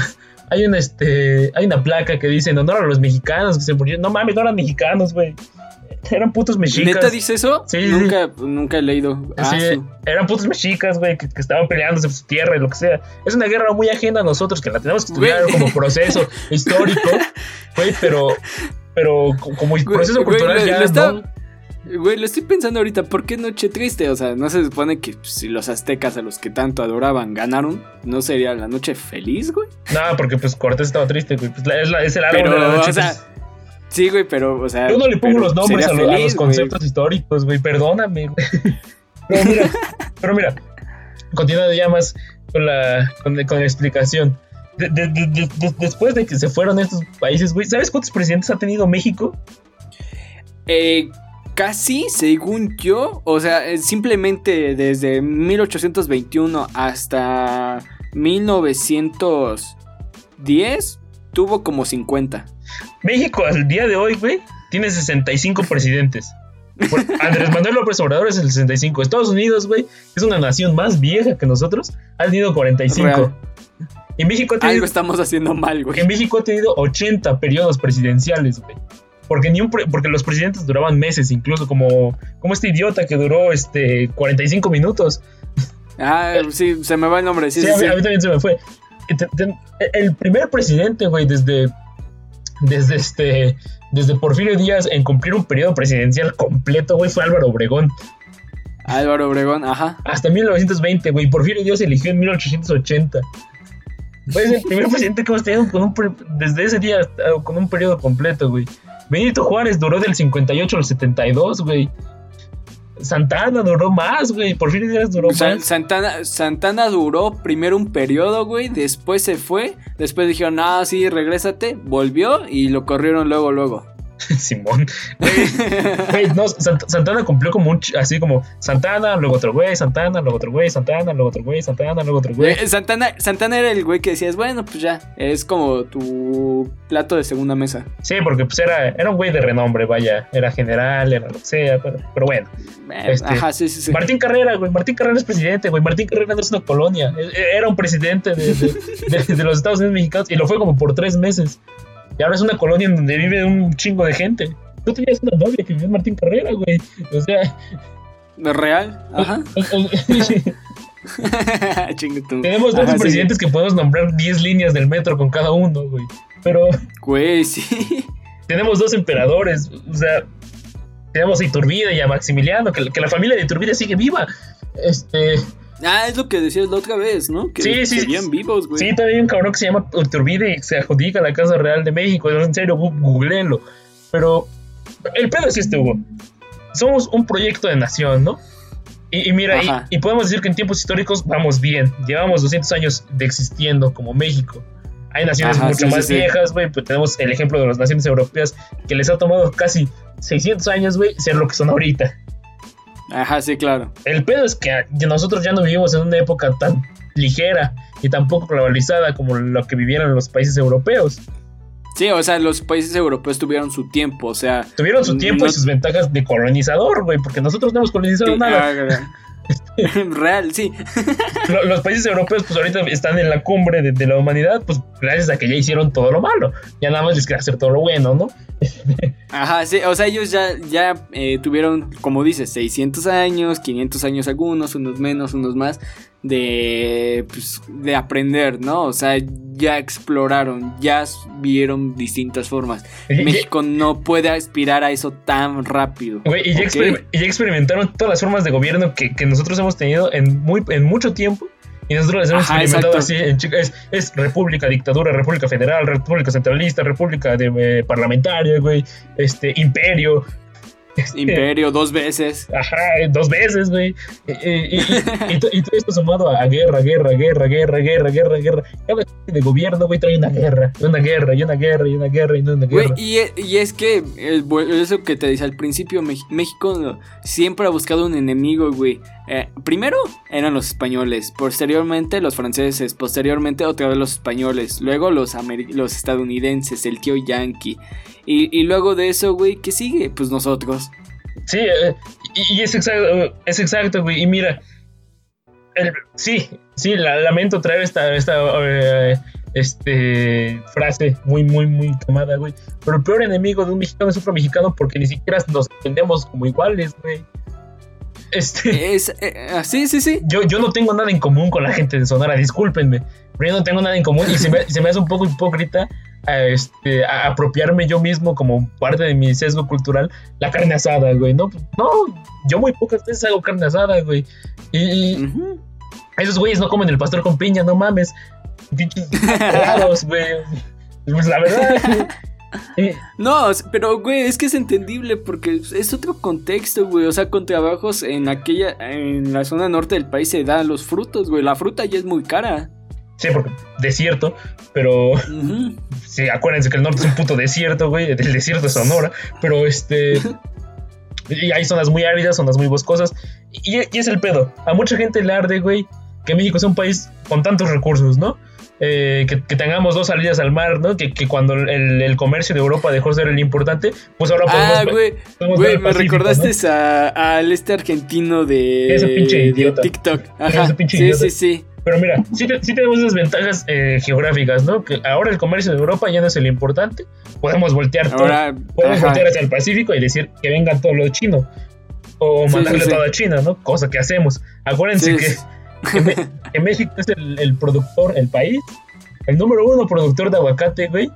S3: hay una, este, hay una placa que dice en honor a los mexicanos que se murieron. No mames, no eran mexicanos, güey. Eran putos mexicas.
S2: ¿Neta dice eso? Sí. Nunca, nunca he leído.
S3: Ah, eran putos mexicas, güey, que, estaban peleándose por su tierra y lo que sea. Es una guerra muy ajena a nosotros, que la tenemos que estudiar como proceso [laughs] histórico, güey, pero, pero como proceso cultural ya,
S2: Güey, lo estoy pensando ahorita, ¿por qué Noche Triste? O sea, ¿no se supone que si los aztecas a los que tanto adoraban ganaron, no sería la noche feliz, güey?
S3: No, porque pues Cortés estaba triste, güey. Pues es, es, el árbol de la noche. O sea,
S2: Sí, güey, pero, o sea.
S3: Yo no le pongo los nombres a, los conceptos históricos, güey, perdóname, güey. Pero mira, pero mira, continuando ya más con la, con, la explicación. después de que se fueron estos países, güey, ¿sabes cuántos presidentes ha tenido México?
S2: Eh, casi, según yo, o sea, eh, simplemente desde 1821 hasta 1910 tuvo como 50.
S3: México al día de hoy, güey, tiene 65 presidentes. [laughs] Andrés Manuel López Obrador es el 65. Estados Unidos, güey, es una nación más vieja que nosotros. Ha tenido 45. Y México ha
S2: tenido, Algo estamos haciendo mal, güey.
S3: En México ha tenido 80 periodos presidenciales, güey. Porque, ni un porque los presidentes duraban meses, incluso como, como este idiota que duró este 45 minutos.
S2: Ah, sí, se me va el nombre. Sí, sí,
S3: a, mí, también se me fue. El primer presidente, güey, desde desde este desde Porfirio Díaz en cumplir un periodo presidencial completo, güey, fue Álvaro Obregón.
S2: Álvaro Obregón, ajá.
S3: Hasta 1920, güey. Porfirio Díaz eligió en 1880. Fue el primer presidente que hemos tenido con un, desde ese día con un periodo completo, güey. Benito Juárez duró del 58 al 72, güey. Santana duró más, güey. Por fin duró más.
S2: Santana, Santana duró primero un periodo, güey. Después se fue. Después dijeron, ah, sí, regrésate. Volvió y lo corrieron luego, luego. [laughs]
S3: Simón. no, Santana cumplió como un. Así como Santana, luego otro güey, Santana, luego otro güey, Santana, luego otro güey, Santana, luego otro güey.
S2: Eh, Santana, Santana era el güey que decías, bueno, pues ya. Es como tu plato de segunda mesa.
S3: Sí, porque pues era, era un güey de renombre, vaya. Era general, era lo que sea, pero, pero bueno.
S2: Eh, este, ajá, sí, sí, sí.
S3: Martín Carrera, güey. Martín Carrera es presidente, güey. Martín Carrera no es una colonia. E, era un presidente de, de los Estados Unidos mexicanos y lo fue como por tres meses. Y ahora es una colonia en donde vive un chingo de gente. Tú tenías una novia que vivía en Martín Carrera, güey. O sea.
S2: ¿De real? Ajá. [laughs] [laughs]
S3: Tenemos dos presidentes que podemos nombrar 10 líneas del metro con cada uno, güey. Pero.
S2: Güey, sí.
S3: Tenemos dos emperadores. O sea. Tenemos a Iturbide y a Maximiliano, que, que la familia de Iturbide sigue viva. Este.
S2: Ah, es lo que decías la otra vez, ¿no? Que
S3: sí, sí.
S2: Seguían vivos, güey.
S3: Sí, todavía hay un cabrón que se llama Uturbide y se adjudica a la Casa Real de México. En serio, googleenlo. Pero el pedo es este, Hugo. Somos un proyecto de nación, ¿no? Y, mira, y, podemos decir que en tiempos históricos vamos bien. Llevamos 200 años de existiendo como México. Hay naciones mucho más viejas, güey. Pues tenemos el ejemplo de las naciones europeas que les ha tomado casi 600 años, güey, ser lo que son ahorita.
S2: Ajá, sí, claro.
S3: El pedo es que nosotros ya no vivimos en una época tan ligera y tan poco globalizada como lo que vivieron los países europeos.
S2: Sí, o sea, los países europeos tuvieron su tiempo, o sea...
S3: Tuvieron su tiempo y sus ventajas de colonizador, güey, porque nosotros no hemos colonizado nada. Ah, [laughs]
S2: Real, sí. [laughs]
S3: Los países europeos, pues ahorita están en la cumbre de, la humanidad, pues gracias a que ya hicieron todo lo malo. Ya nada más les queda hacer todo lo bueno, ¿no? [laughs]
S2: Ajá, sí, o sea, ellos ya, ya eh, tuvieron, como dices, 600 años, 500 años algunos, unos menos, unos más, de, pues, de aprender, ¿no? O sea, ya exploraron, ya vieron distintas formas. México no puede aspirar a eso tan rápido.
S3: y, ya experimentaron todas las formas de gobierno que, nosotros hemos tenido en, muy, en mucho tiempo. Y nosotros las hemos experimentado así en es, es, república, dictadura, república federal, república centralista, república de, eh, parlamentaria, güey, este, imperio,
S2: este, Imperio, dos veces.
S3: Ajá, dos veces, güey. Y, todo esto sumado a guerra, guerra, guerra, guerra, guerra, guerra, guerra. Cada de gobierno, güey, trae una guerra, una guerra, y una guerra, y una guerra, y una guerra.
S2: y, y, es que, eso que te dice al principio, México siempre ha buscado un enemigo, güey. Eh, primero eran los españoles, posteriormente los franceses, posteriormente otra vez los españoles, luego los, estadounidenses, el tío yankee. Y, luego de eso, güey, ¿qué sigue? Pues nosotros.
S3: Sí, eh, y, es exacto, es exacto, güey. Y mira, sí, sí, lamento traer esta, esta eh, este, frase muy, muy, muy tomada, güey. Pero el peor enemigo de un mexicano es otro mexicano porque ni siquiera nos entendemos como iguales, güey.
S2: Este, es, eh, ah, sí, sí, sí.
S3: Yo, yo no tengo nada en común con la gente de Sonora, discúlpenme. Pero yo no tengo nada en común y se me, se me hace un poco hipócrita a, este, apropiarme yo mismo como parte de mi sesgo cultural la carne asada, güey. No, no, yo muy pocas veces hago carne asada, güey. Y, esos güeyes no comen el pastor con piña, no mames. [laughs] Pinches [laughs] güey. Pues la verdad.
S2: No, pero güey, es que es entendible porque es otro contexto, güey. O sea, con trabajos en aquella, en la zona norte del país se dan los frutos, güey. La fruta ya es muy cara.
S3: Sí, porque desierto, pero. Sí, acuérdense que el norte es un puto desierto, güey. El desierto de Sonora. Pero este. [laughs] y hay zonas muy áridas, zonas muy boscosas. Y, es el pedo. A mucha gente le arde, güey, que México es un país con tantos recursos, ¿no? Eh, que, tengamos dos salidas al mar, ¿no? Que, cuando el, comercio de Europa dejó de ser el importante, pues ahora
S2: podemos. Ah, güey, güey, me recordaste al este argentino de,
S3: Ese pinche idiota.
S2: TikTok. Ajá. sí, sí, sí.
S3: Pero mira, sí, tenemos esas ventajas eh, geográficas, ¿no? Que ahora el comercio de Europa ya no es el importante. Podemos voltear todo. Podemos voltear hacia el Pacífico y decir que venga todo lo chino. O mandarle todo a China, ¿no? Cosa que hacemos. Acuérdense que, México es el, productor, el país, el número uno productor de aguacate, güey.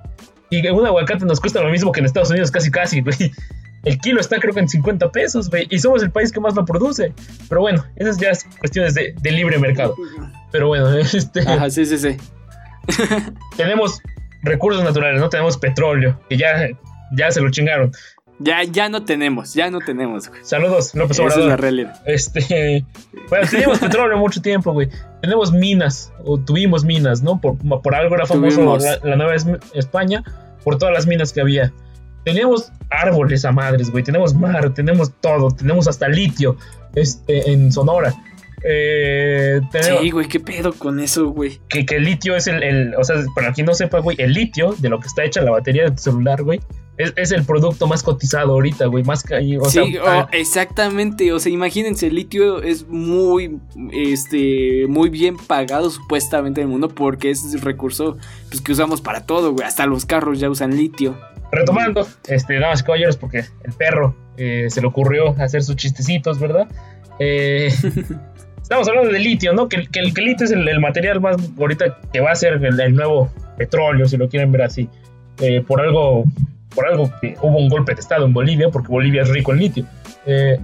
S3: Y un aguacate nos cuesta lo mismo que en Estados Unidos, casi, casi, güey. El kilo está creo que en 50 pesos, güey. Y somos el país que más lo produce. Pero bueno, esas ya son cuestiones de, libre mercado. Pero bueno, [laughs] este...
S2: Ajá, sí, sí, sí.
S3: tenemos recursos naturales, ¿no? Tenemos petróleo, que ya, ya se lo chingaron.
S2: Ya, ya no tenemos, ya no tenemos, güey.
S3: Saludos, López Obrador.
S2: Esa es la realidad.
S3: Este, bueno, teníamos petróleo mucho tiempo, güey. Tenemos minas, o tuvimos minas, ¿no? Por, por algo era famoso la, la, Nueva España, por todas las minas que había. Teníamos árboles a madres, güey. Tenemos mar, tenemos todo, tenemos hasta litio este, en Sonora. Eh,
S2: sí, güey, qué pedo con eso, güey.
S3: Que, que el litio es el, el, o sea, para quien no sepa, güey, el litio, de lo que está hecha la batería de tu celular, güey, es, el producto más cotizado ahorita, güey, más o
S2: Sí, oh, exactamente, o sea, imagínense, el litio es muy, este, muy bien pagado supuestamente en el mundo porque es el recurso pues, que usamos para todo, güey, hasta los carros ya usan litio.
S3: Retomando, este, damas y caballeros, porque el perro eh, se le ocurrió hacer sus chistecitos, ¿verdad? Eh... [laughs] Estamos hablando de litio, ¿no? Que, que, el, litio es el, material más ahorita que va a ser el, nuevo petróleo, si lo quieren ver así. Eh, por algo, por algo que hubo un golpe de estado en Bolivia, porque Bolivia es rico en litio. Eh,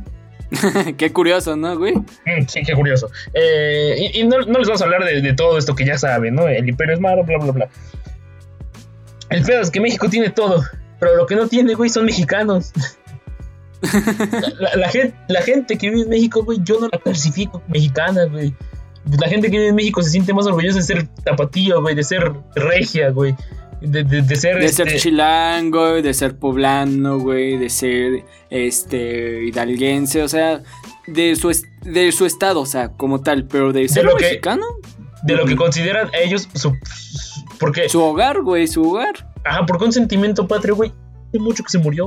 S3: [laughs]
S2: qué curioso, ¿no, güey?
S3: Mm, sí, qué curioso. Eh, y, no, les vamos a hablar de, de, todo esto que ya saben, ¿no? El imperio es malo, bla, bla, bla. El pedo es que México tiene todo, pero lo que no tiene, güey, son mexicanos. [laughs] La, gente, la gente que vive en México, güey, yo no la clasifico mexicana, güey. La gente que vive en México se siente más orgullosa de ser tapatío, güey, de ser regia, güey. De, de, ser.
S2: De ser este, chilango, de ser poblano, güey, de ser este hidalguense, o sea, de su, de su estado, o sea, como tal, pero de ser mexicano.
S3: de lo que consideran ellos su. porque,
S2: su hogar, güey, su hogar.
S3: Ajá, porque un sentimiento patrio, güey, hay mucho que se murió.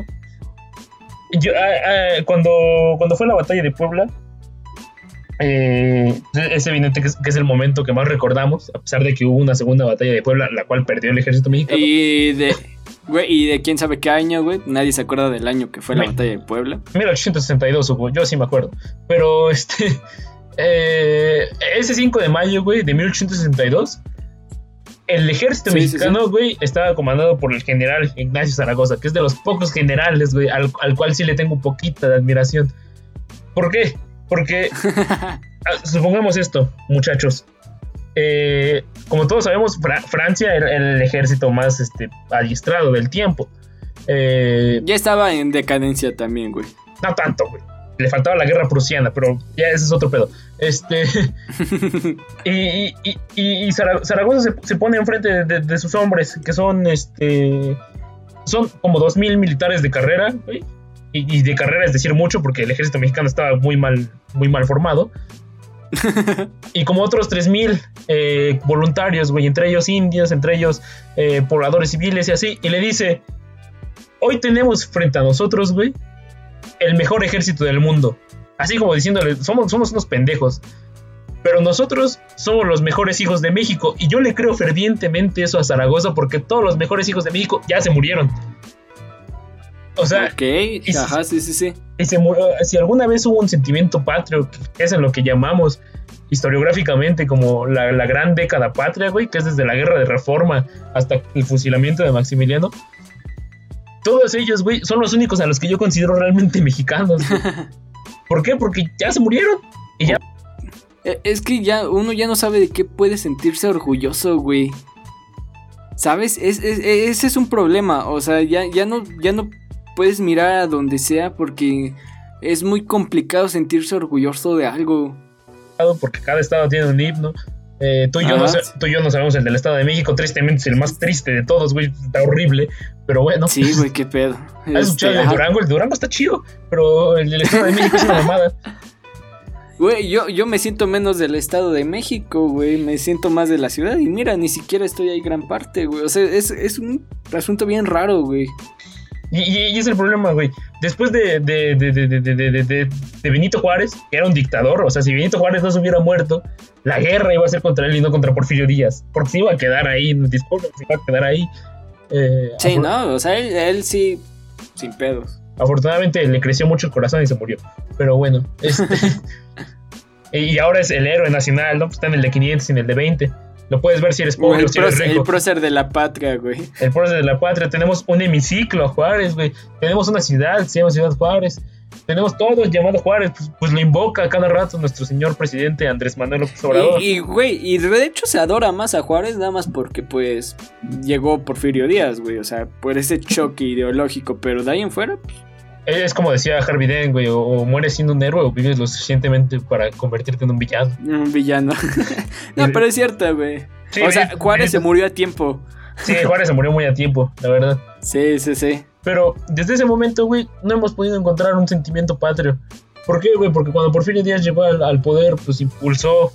S3: Yo, ah, ah, cuando, cuando fue la batalla de Puebla, eh, es evidente que es, el momento que más recordamos, a pesar de que hubo una segunda batalla de Puebla, la cual perdió el ejército mexicano.
S2: Y de, y de quién sabe qué año, güey. Nadie se acuerda del año que fue la batalla de Puebla.
S3: 1862, Hugo, yo sí me acuerdo. Pero [laughs] este. Eh, ese 5 de mayo, güey, de 1862 el ejército mexicano, güey, estaba comandado por el general Ignacio Zaragoza, que es de los pocos generales, güey, al, cual sí le tengo un poquito de admiración. ¿Por qué? Porque, [laughs] ah, supongamos esto, muchachos. Eh, como todos sabemos, Francia era el ejército más este, adiestrado del tiempo.
S2: Eh, ya estaba en decadencia también, güey.
S3: No tanto, güey le faltaba la guerra prusiana, pero ya ese es otro pedo. Este. [laughs] y, y, Zaragoza se, pone enfrente de, sus hombres, que son este. Son como dos mil militares de carrera, y, de carrera es decir mucho, porque el ejército mexicano estaba muy mal, muy mal formado. [laughs] y como otros 3000 eh, voluntarios, güey, entre ellos indios, entre ellos eh, pobladores civiles y así, y le dice: Hoy tenemos frente a nosotros, güey, el mejor ejército del mundo. Así como diciéndole, somos, somos unos pendejos. Pero nosotros somos los mejores hijos de México. Y yo le creo fervientemente eso a Zaragoza porque todos los mejores hijos de México ya se murieron.
S2: O sea, ajá, sí, sí, sí.
S3: Y se si alguna vez hubo un sentimiento patrio, que es en lo que llamamos historiográficamente como la, la, gran década patria, güey, que es desde la guerra de reforma hasta el fusilamiento de Maximiliano, todos ellos, güey, son los únicos a los que yo considero realmente mexicanos. [laughs] ¿Por qué? Porque ya se murieron. Y ya.
S2: Eh, es que ya uno ya no sabe de qué puede sentirse orgulloso, güey. ¿Sabes? ese es un problema. O sea, ya, ya, no, ya no puedes mirar a donde sea porque es muy complicado sentirse orgulloso de algo.
S3: Porque cada estado tiene un himno. Eh, tú, y yo no, tú y yo no sabemos el del Estado de México, tristemente es el más triste de todos, güey, está horrible, pero bueno.
S2: Sí, güey, qué pedo. [laughs]
S3: ¿Has escuchado el de este, Durango? El Durango está chido, pero el del Estado de México es una mamada. [laughs]
S2: Güey, yo, yo me siento menos del Estado de México, güey, me siento más de la ciudad y mira, ni siquiera estoy ahí gran parte, güey, o sea, es, es un asunto bien raro, güey.
S3: Y, y, es el problema, güey. Después de, de, de, Benito Juárez, que era un dictador, o sea, si Benito Juárez no se hubiera muerto, la guerra iba a ser contra él y no contra Porfirio Díaz. Porque se iba a quedar ahí, disculpa, se iba a quedar ahí.
S2: Eh, sí, no, o sea, él, sí, sin pedos.
S3: Afortunadamente le creció mucho el corazón y se murió. Pero bueno, este. [laughs] [laughs] y ahora es el héroe nacional, ¿no? Pues está en el de 500 y en el de 20. Lo puedes ver si eres pobre o, si eres rico.
S2: El prócer de la patria, güey.
S3: El prócer de la patria. Tenemos un hemiciclo a Juárez, güey. Tenemos una ciudad, se llama Ciudad Juárez. Tenemos todo llamado Juárez, pues, pues, lo invoca cada rato nuestro señor presidente Andrés Manuel López Obrador.
S2: Y, güey, y, de hecho se adora más a Juárez nada más porque, pues, llegó Porfirio Díaz, güey, o sea, por ese choque [laughs] ideológico, pero de ahí en fuera, pues,
S3: Es como decía Harvey Dent, güey, o, mueres siendo un héroe o vives lo suficientemente para convertirte en un villano.
S2: Un villano. [laughs] no, pero es cierto, güey. o sea, Juárez se murió a tiempo.
S3: Sí, Juárez se murió muy a tiempo, la verdad.
S2: Sí, sí, sí.
S3: Pero desde ese momento, güey, no hemos podido encontrar un sentimiento patrio. ¿Por qué, güey? Porque cuando Porfirio Díaz llegó al, poder, pues impulsó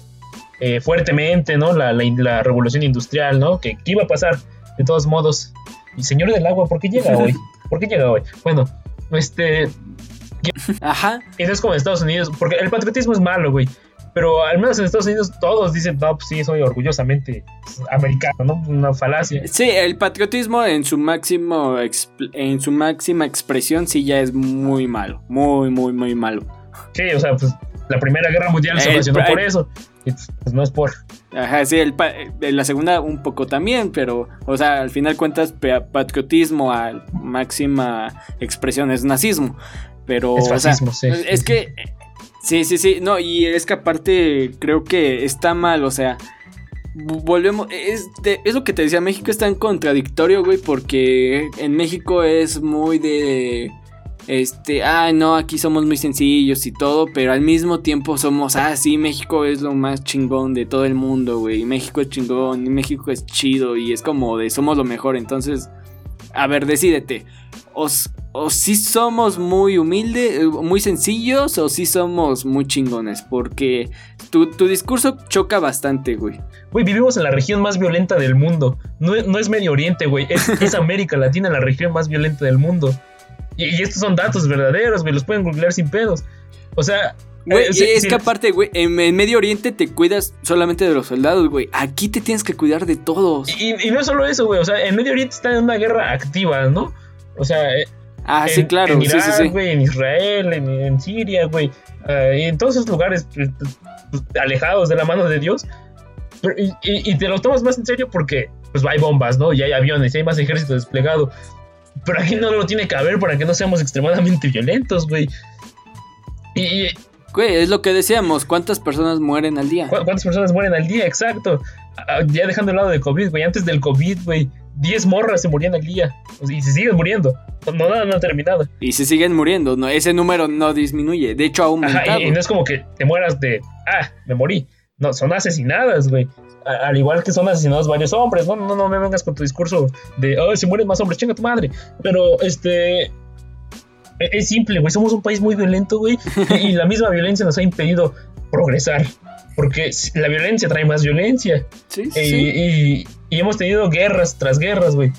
S3: eh, fuertemente, ¿no? La, la, revolución industrial, ¿no? Que, que, iba a pasar, de todos modos. Y señor del agua, ¿por qué llega [laughs] hoy? ¿Por qué llega hoy? Bueno, este...
S2: Ajá.
S3: Eso es como en Estados Unidos, porque el patriotismo es malo, güey. Pero al menos en Estados Unidos todos dicen, no, pues sí, soy orgullosamente americano, ¿no? Una falacia.
S2: Sí, el patriotismo en su máximo en su máxima expresión sí ya es muy malo, muy, muy, muy malo.
S3: Sí, o sea, pues la Primera Guerra Mundial se ocasionó por eso. Pues, no es por.
S2: Ajá, sí, el la segunda un poco también, pero, o sea, al final cuentas, patriotismo a máxima expresión es nazismo. Pero, es fascismo, sí. Es que Sí, sí, sí. No, y es que aparte creo que está mal, o sea. Volvemos. Es, es lo que te decía, México está en contradictorio, güey, porque en México es muy de. Este, ah, no, aquí somos muy sencillos y todo, pero al mismo tiempo somos, ah, sí, México es lo más chingón de todo el mundo, güey. México es chingón, y México es chido y es como de somos lo mejor. Entonces, a ver, decídete. Os, o si somos muy humildes, eh, muy sencillos, o si somos muy chingones. Porque tu, discurso choca bastante, güey.
S3: Güey, vivimos en la región más violenta del mundo. No, es Medio Oriente, güey. [laughs] Es, América Latina la región más violenta del mundo. Y, estos son datos verdaderos, güey. Los pueden googlear sin pedos. O sea.
S2: Güey, eh, es que aparte, güey, en, Medio Oriente te cuidas solamente de los soldados, güey. Aquí te tienes que cuidar de todos.
S3: Y, y no solo eso, güey. O sea, en Medio Oriente está en una guerra activa, ¿no? O sea, eh,
S2: Ah, sí, claro.
S3: En Irak, güey, en Israel, en, Siria, güey. Eh, en todos esos lugares pues, pues, alejados de la mano de Dios. y, te lo tomas más en serio porque pues hay bombas, ¿no? Y hay aviones, y hay más ejército desplegado. Pero aquí no lo tiene que haber para que no seamos extremadamente violentos, güey.
S2: Y, Güey, es lo que decíamos, ¿cuántas personas mueren al día?
S3: ¿Cuántas personas mueren al día? Exacto. Ya dejando el lado de COVID, güey, antes del COVID, güey, 10 morras se morían al día. Y se siguen muriendo. No, nada, no ha terminado.
S2: Y se siguen muriendo. No, ese número no disminuye. De hecho, ha aumentado.
S3: y, no es como que te mueras de. Ah, me morí. No, son asesinadas, güey. Al igual que son asesinados varios hombres. No, no, no me vengas con tu discurso de. Oh, si mueren más hombres, chinga tu madre. Pero, este. Es simple, güey. Somos un país muy violento, güey. [laughs] y la misma violencia nos ha impedido progresar. Porque la violencia trae más violencia. Sí, sí. Y, y hemos tenido guerras tras guerras, güey.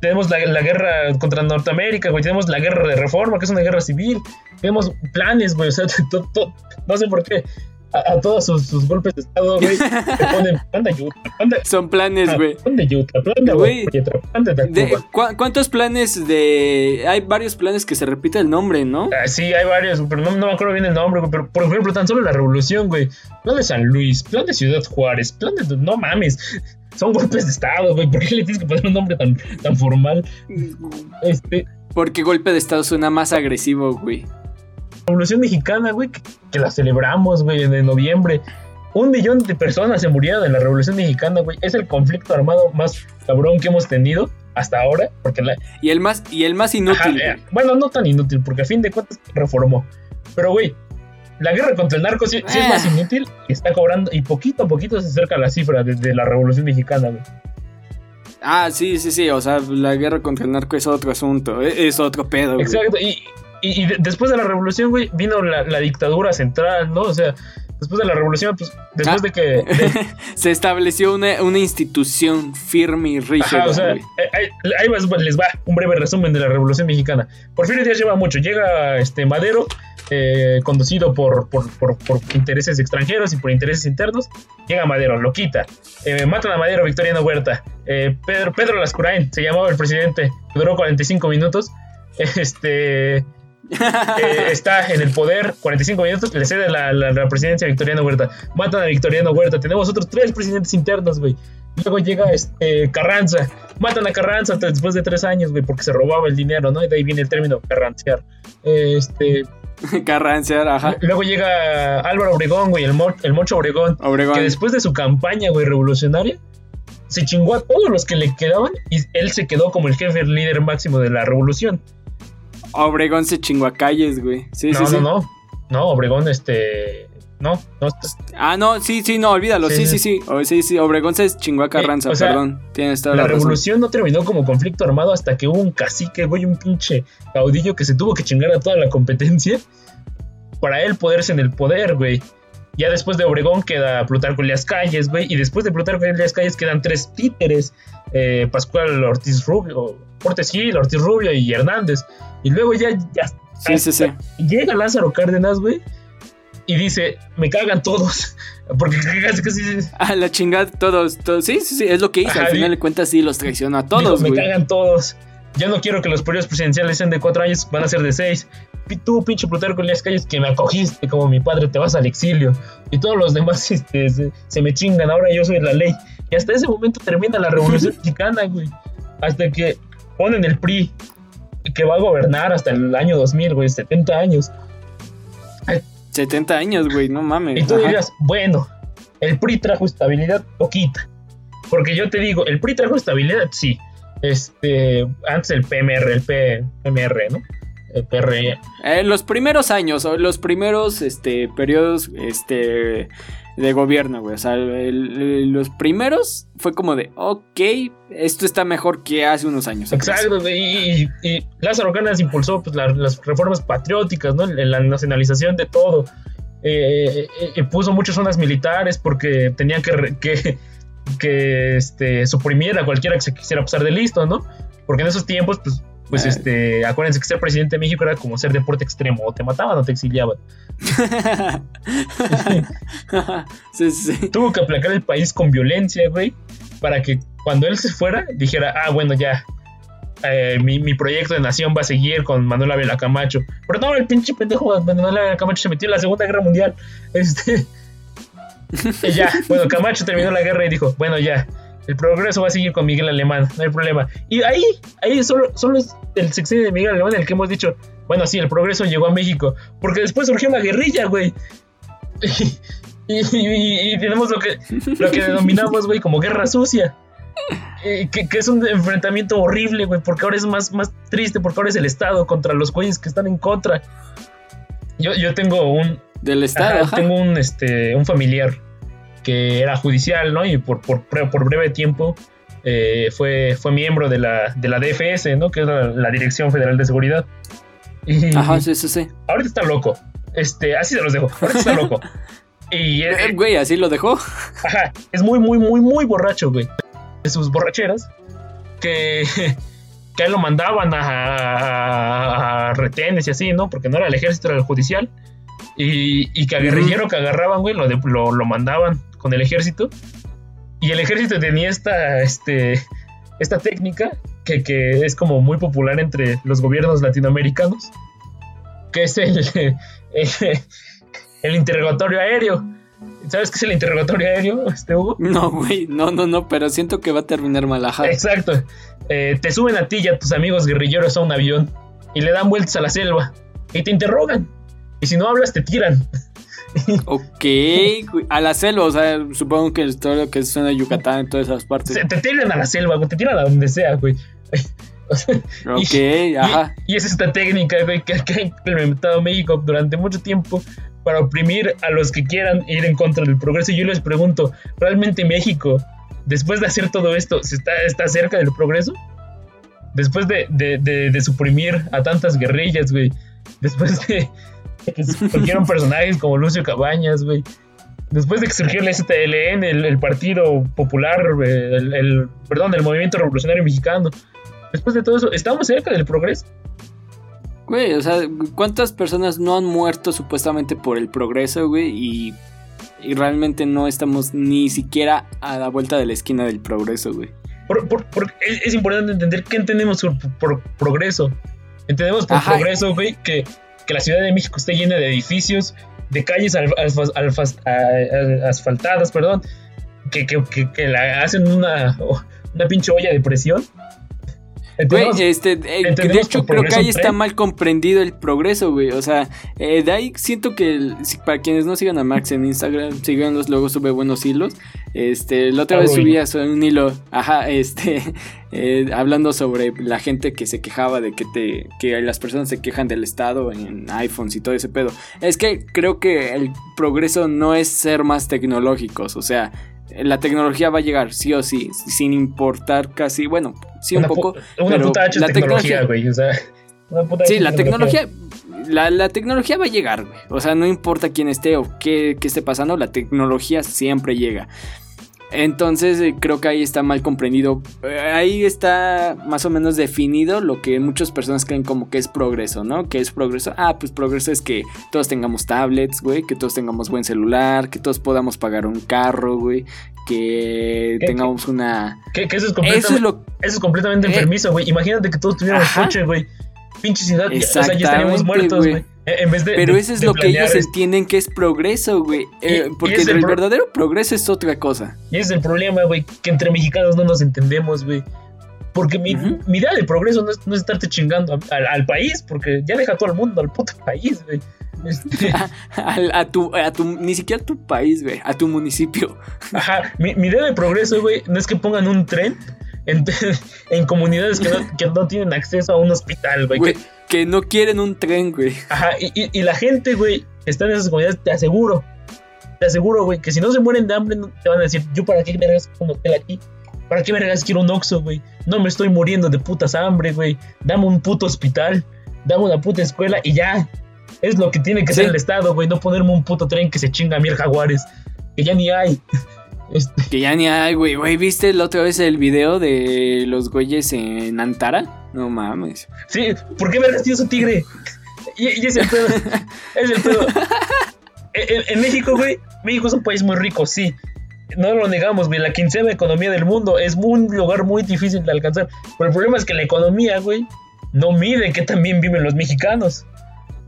S3: Tenemos la, guerra contra Norteamérica, güey. Tenemos la guerra de reforma, que es una guerra civil. Tenemos planes, güey. O sea, [laughs] no sé por qué a, todos sus, golpes de estado, güey, [laughs] te ponen plan de ayuda,
S2: Son planes, güey.
S3: Plan de ayuda, plan de
S2: güey. plan de, ¿Cuántos planes de...? Hay varios planes que se repite el nombre, ¿no?
S3: Ah, sí, hay varios, pero no, no me acuerdo bien el nombre, güey. Pero, por ejemplo, tan solo la revolución, güey. Plan de San Luis, plan de Ciudad Juárez, plan de... No mames son golpes de estado, güey. ¿Por qué le tienes que poner un nombre tan, tan formal?
S2: Este. Porque golpe de estado suena más agresivo, güey.
S3: Revolución Mexicana, güey, que, la celebramos, güey, en noviembre. Un millón de personas se murieron en la Revolución Mexicana, güey. Es el conflicto armado más cabrón que hemos tenido hasta ahora. Porque
S2: y, el más, y el más inútil.
S3: Eh, bueno, no tan inútil, porque a fin de cuentas reformó. Pero, güey, la guerra contra el narco sí, es más eh. inútil y está cobrando. Y poquito a poquito se acerca la cifra de, la Revolución Mexicana, güey.
S2: Ah, sí, sí, sí. O sea, la guerra contra el narco es otro asunto. E, es, otro pedo, güey.
S3: Exacto. Y, y, después de la revolución, güey, vino la, dictadura central, ¿no? O sea, después de la revolución, pues, después de que... [laughs]
S2: Se estableció una, institución firme y rígida.
S3: o sea, ahí, les va un breve resumen de la revolución mexicana. Por fin Díaz lleva mucho. Llega este Madero, eh, conducido por, por, intereses extranjeros y por intereses internos. Llega Madero, lo quita. Eh, matan a Madero, Victoriano Huerta. Eh, Pedro, Pedro Lascurain, se llamaba el presidente, duró 45 minutos. [laughs] Este eh, [laughs] está en el poder 45 minutos, le cede la, la, presidencia a Victoriano Huerta. Matan a Victoriano Huerta. Tenemos otros tres presidentes internos, güey. Luego llega este Carranza. Matan a Carranza después de tres años, güey, porque se robaba el dinero, ¿no? Y de ahí viene el término carrancear. Este. [laughs]
S2: carrancear, ajá.
S3: Luego llega Álvaro Obregón, güey, el, el Mocho Obregón,
S2: Obregón.
S3: Que después de su campaña, güey, revolucionaria, se chingó a todos los que le quedaban y él se quedó como el jefe, el líder máximo de la revolución.
S2: Obregón se chingó a calles, güey. Sí,
S3: no,
S2: sí,
S3: no,
S2: sí.
S3: no. No, Obregón, este. No, no.
S2: Ah, no, sí, sí, no, olvídalo. Sí, sí, sí. Sí, sí, Obregón se chingó a Carranza, perdón. Tienes toda
S3: la,
S2: la
S3: revolución no terminó como conflicto armado hasta que hubo un cacique, güey, un pinche caudillo que se tuvo que chingar a toda la competencia para él poderse en el poder, güey. Ya después de Obregón queda Plutarco Elías Calles, güey. Y después de Plutarco Elías Calles quedan tres títeres. Eh, Pascual Ortiz Rubio, Portes Gil, Ortiz Rubio y Hernández. Y luego ya, ya
S2: sí, sí, sí.
S3: llega Lázaro Cárdenas, güey. Y dice, me cagan todos. [laughs] Porque casi casi...
S2: Ah, la chingada, todos, todos. Sí, sí, sí, es lo que hizo. Al final de cuentas sí los traicionó a todos.
S3: Me cagan todos. Ya no quiero que los periodos presidenciales sean de cuatro años, van a ser de seis. Tú, pinche Plutarco Elías Calles, que me acogiste como mi padre, te vas al exilio. Y todos los demás [laughs] este, se, se, me chingan, ahora yo soy la ley. Y hasta ese momento termina la revolución [laughs] mexicana, güey. Hasta que ponen el PRI, que va a gobernar hasta el año 2000, güey, 70 años.
S2: 70 años, güey, no mames.
S3: Y tú Ajá. dirías, bueno, el PRI trajo estabilidad, poquita. Porque yo te digo, el PRI trajo estabilidad, sí. Este, antes el PMR, el PMR, ¿no? El PRE.
S2: Eh, los primeros años, o los primeros este, periodos este, de gobierno, güey. O sea, los primeros fue como de, ok, esto está mejor que hace unos años.
S3: Exacto, y, y, y, Lázaro impulsó pues, la, las reformas patrióticas, ¿no? La nacionalización de todo. Eh, eh, puso muchas zonas militares porque tenían que, que, que este, suprimir a cualquiera que se quisiera pasar de listo, ¿no? Porque en esos tiempos, pues, pues este, acuérdense que ser presidente de México era como ser deporte extremo, o te mataban o te exiliaban. [laughs]
S2: sí, sí.
S3: Tuvo que aplacar el país con violencia, güey, para que cuando él se fuera dijera, ah, bueno, ya, eh, mi, mi, proyecto de nación va a seguir con Manuel Ávila Camacho. Pero no, el pinche pendejo Manuel Ávila Camacho se metió en la Segunda Guerra Mundial. [laughs] Este. y ya, bueno, Camacho terminó la guerra y dijo, bueno, ya, el progreso va a seguir con Miguel Alemán, no hay problema. Y ahí, ahí solo, solo es el sexenio de Miguel Alemán el que hemos dicho, bueno, sí, el progreso llegó a México, porque después surgió la guerrilla, güey. [laughs] Y, y, y, tenemos lo que, lo que denominamos, güey, como guerra sucia. Eh, que, que, es un enfrentamiento horrible, güey, porque ahora es más, más triste, porque ahora es el Estado contra los güeyes que están en contra. Yo, yo tengo un...
S2: Del Estado,
S3: ajá, ajá. Tengo un, este, un familiar que era judicial, ¿no? Y por, por, por breve tiempo eh, fue, fue miembro de la, de la DFS, ¿no? Que es la, la Dirección Federal de Seguridad.
S2: Y, Ajá, sí, sí, sí.
S3: Ahorita está loco. Este, así se los dejo. Ahorita está loco. [laughs] Y,
S2: eh, güey, así lo dejó.
S3: Ajá, es muy, muy, muy, muy borracho, güey. De sus borracheras. Que, que lo mandaban a, a, a, retenes y así, ¿no? Porque no era el ejército, era el judicial. Y, y que a guerrillero que agarraban, güey, lo, de, lo, lo, mandaban con el ejército. Y el ejército tenía esta, este, esta técnica que, que, es como muy popular entre los gobiernos latinoamericanos, que es el, el, [laughs] el interrogatorio aéreo. ¿Sabes qué es el interrogatorio aéreo, este Hugo?
S2: No, güey, no, no, no, pero siento que va a terminar mal. Ajá.
S3: Exacto. Eh, te suben a ti y a tus amigos guerrilleros a un avión y le dan vueltas a la selva y te interrogan. Y si no hablas, te tiran.
S2: Ok, a la selva, o sea, supongo que es todo lo que suena Yucatán en todas esas partes.
S3: Se te tiran a la selva, güey, te tiran a donde sea, güey. [laughs]
S2: O sea, ok,
S3: y,
S2: ajá.
S3: Y, y, es esta técnica, güey, que, que ha implementado México durante mucho tiempo para oprimir a los que quieran ir en contra del progreso. Y yo les pregunto, ¿realmente México, después de hacer todo esto, está, está cerca del progreso? Después de, de, de, de suprimir a tantas guerrillas, güey. Después de, surgieron personajes como Lucio Cabañas, güey. Después de que surgió el STLN, el, el Partido Popular, el, el, perdón, el Movimiento Revolucionario Mexicano. Después de todo eso, ¿estamos cerca del progreso?
S2: Güey, o sea, ¿cuántas personas no han muerto supuestamente por el progreso, güey? Y, y realmente no estamos ni siquiera a la vuelta de la esquina del progreso, güey.
S3: Por, por, por, es, es, importante entender qué entendemos por, progreso. Entendemos por Ajá. progreso, güey, que que la Ciudad de México esté llena de edificios, de calles alfa, alfa, asfaltadas, perdón, que, que, que, que, la hacen una, una pinche olla de presión.
S2: Güey, este, eh, de hecho creo que ahí está mal comprendido el progreso, güey. O sea, eh, de ahí siento que para quienes no sigan a Max en Instagram, síganlos, luego sube buenos hilos. Este, la otra vez subía un hilo, ajá, este, [laughs] eh, hablando sobre la gente que se quejaba de que te, que las personas se quejan del estado en iPhones y todo ese pedo. Es que creo que el progreso no es ser más tecnológicos, o sea, la tecnología va a llegar, sí o sí, sin importar casi, bueno, sí un poco.
S3: Una puta la tecnología, güey, o sea. [laughs]
S2: sí, la tecnología, la, tecnología va a llegar, güey. O sea, no importa quién esté o qué, qué esté pasando, la tecnología siempre llega. Entonces eh, creo que ahí está mal comprendido. Eh, ahí está más o menos definido lo que muchas personas creen como que es progreso, ¿no? Que es progreso. Ah, pues progreso es que todos tengamos tablets, güey, que todos tengamos buen celular, que todos podamos pagar un carro, güey, que tengamos una...
S3: Que, eso, es completamente, eso, es completamente eh, enfermizo, güey. Imagínate que todos tuviéramos coche, güey. Pinche ciudad, o sea, ya estaríamos muertos, güey.
S2: Pero eso es lo que ellos entienden que es progreso, güey. Eh, porque el, verdadero progreso es otra cosa.
S3: Y ese es el problema, güey, que entre mexicanos no nos entendemos, güey. Porque mi, idea de progreso no es, no estarte chingando al, país, porque ya deja todo el mundo al puto país, güey.
S2: Este... [laughs] a, tu, a tu, ni siquiera a tu país, güey, a tu municipio.
S3: Ajá, mi, idea de progreso, güey, no es que pongan un tren en, [laughs] en comunidades que no, que no, tienen acceso a un hospital, güey
S2: que no quieren un tren, güey.
S3: Ajá, y, la gente, güey, que está en esas comunidades, te aseguro, te aseguro, güey, que si no se mueren de hambre, te van a decir, yo para qué me regas un hotel aquí, para qué me regas quiero un oxo, güey, no me estoy muriendo de putas hambre, güey, dame un puto hospital, dame una puta escuela y ya. Es lo que tiene que ser el Estado, güey, no ponerme un puto tren que se chinga a miel jaguares, que ya ni hay. [laughs]
S2: Este. Que ya ni hay, güey. Güey, ¿viste la otra vez el video de los güeyes en Antara? No mames.
S3: Sí, ¿por qué me tiene su tigre? Y, es el pedo. [laughs] es el pedo. En, México, güey, México es un país muy rico, sí. No lo negamos, güey. La quincena economía del mundo es un lugar muy difícil de alcanzar. Pero el problema es que la economía, güey, no mide que también viven los mexicanos.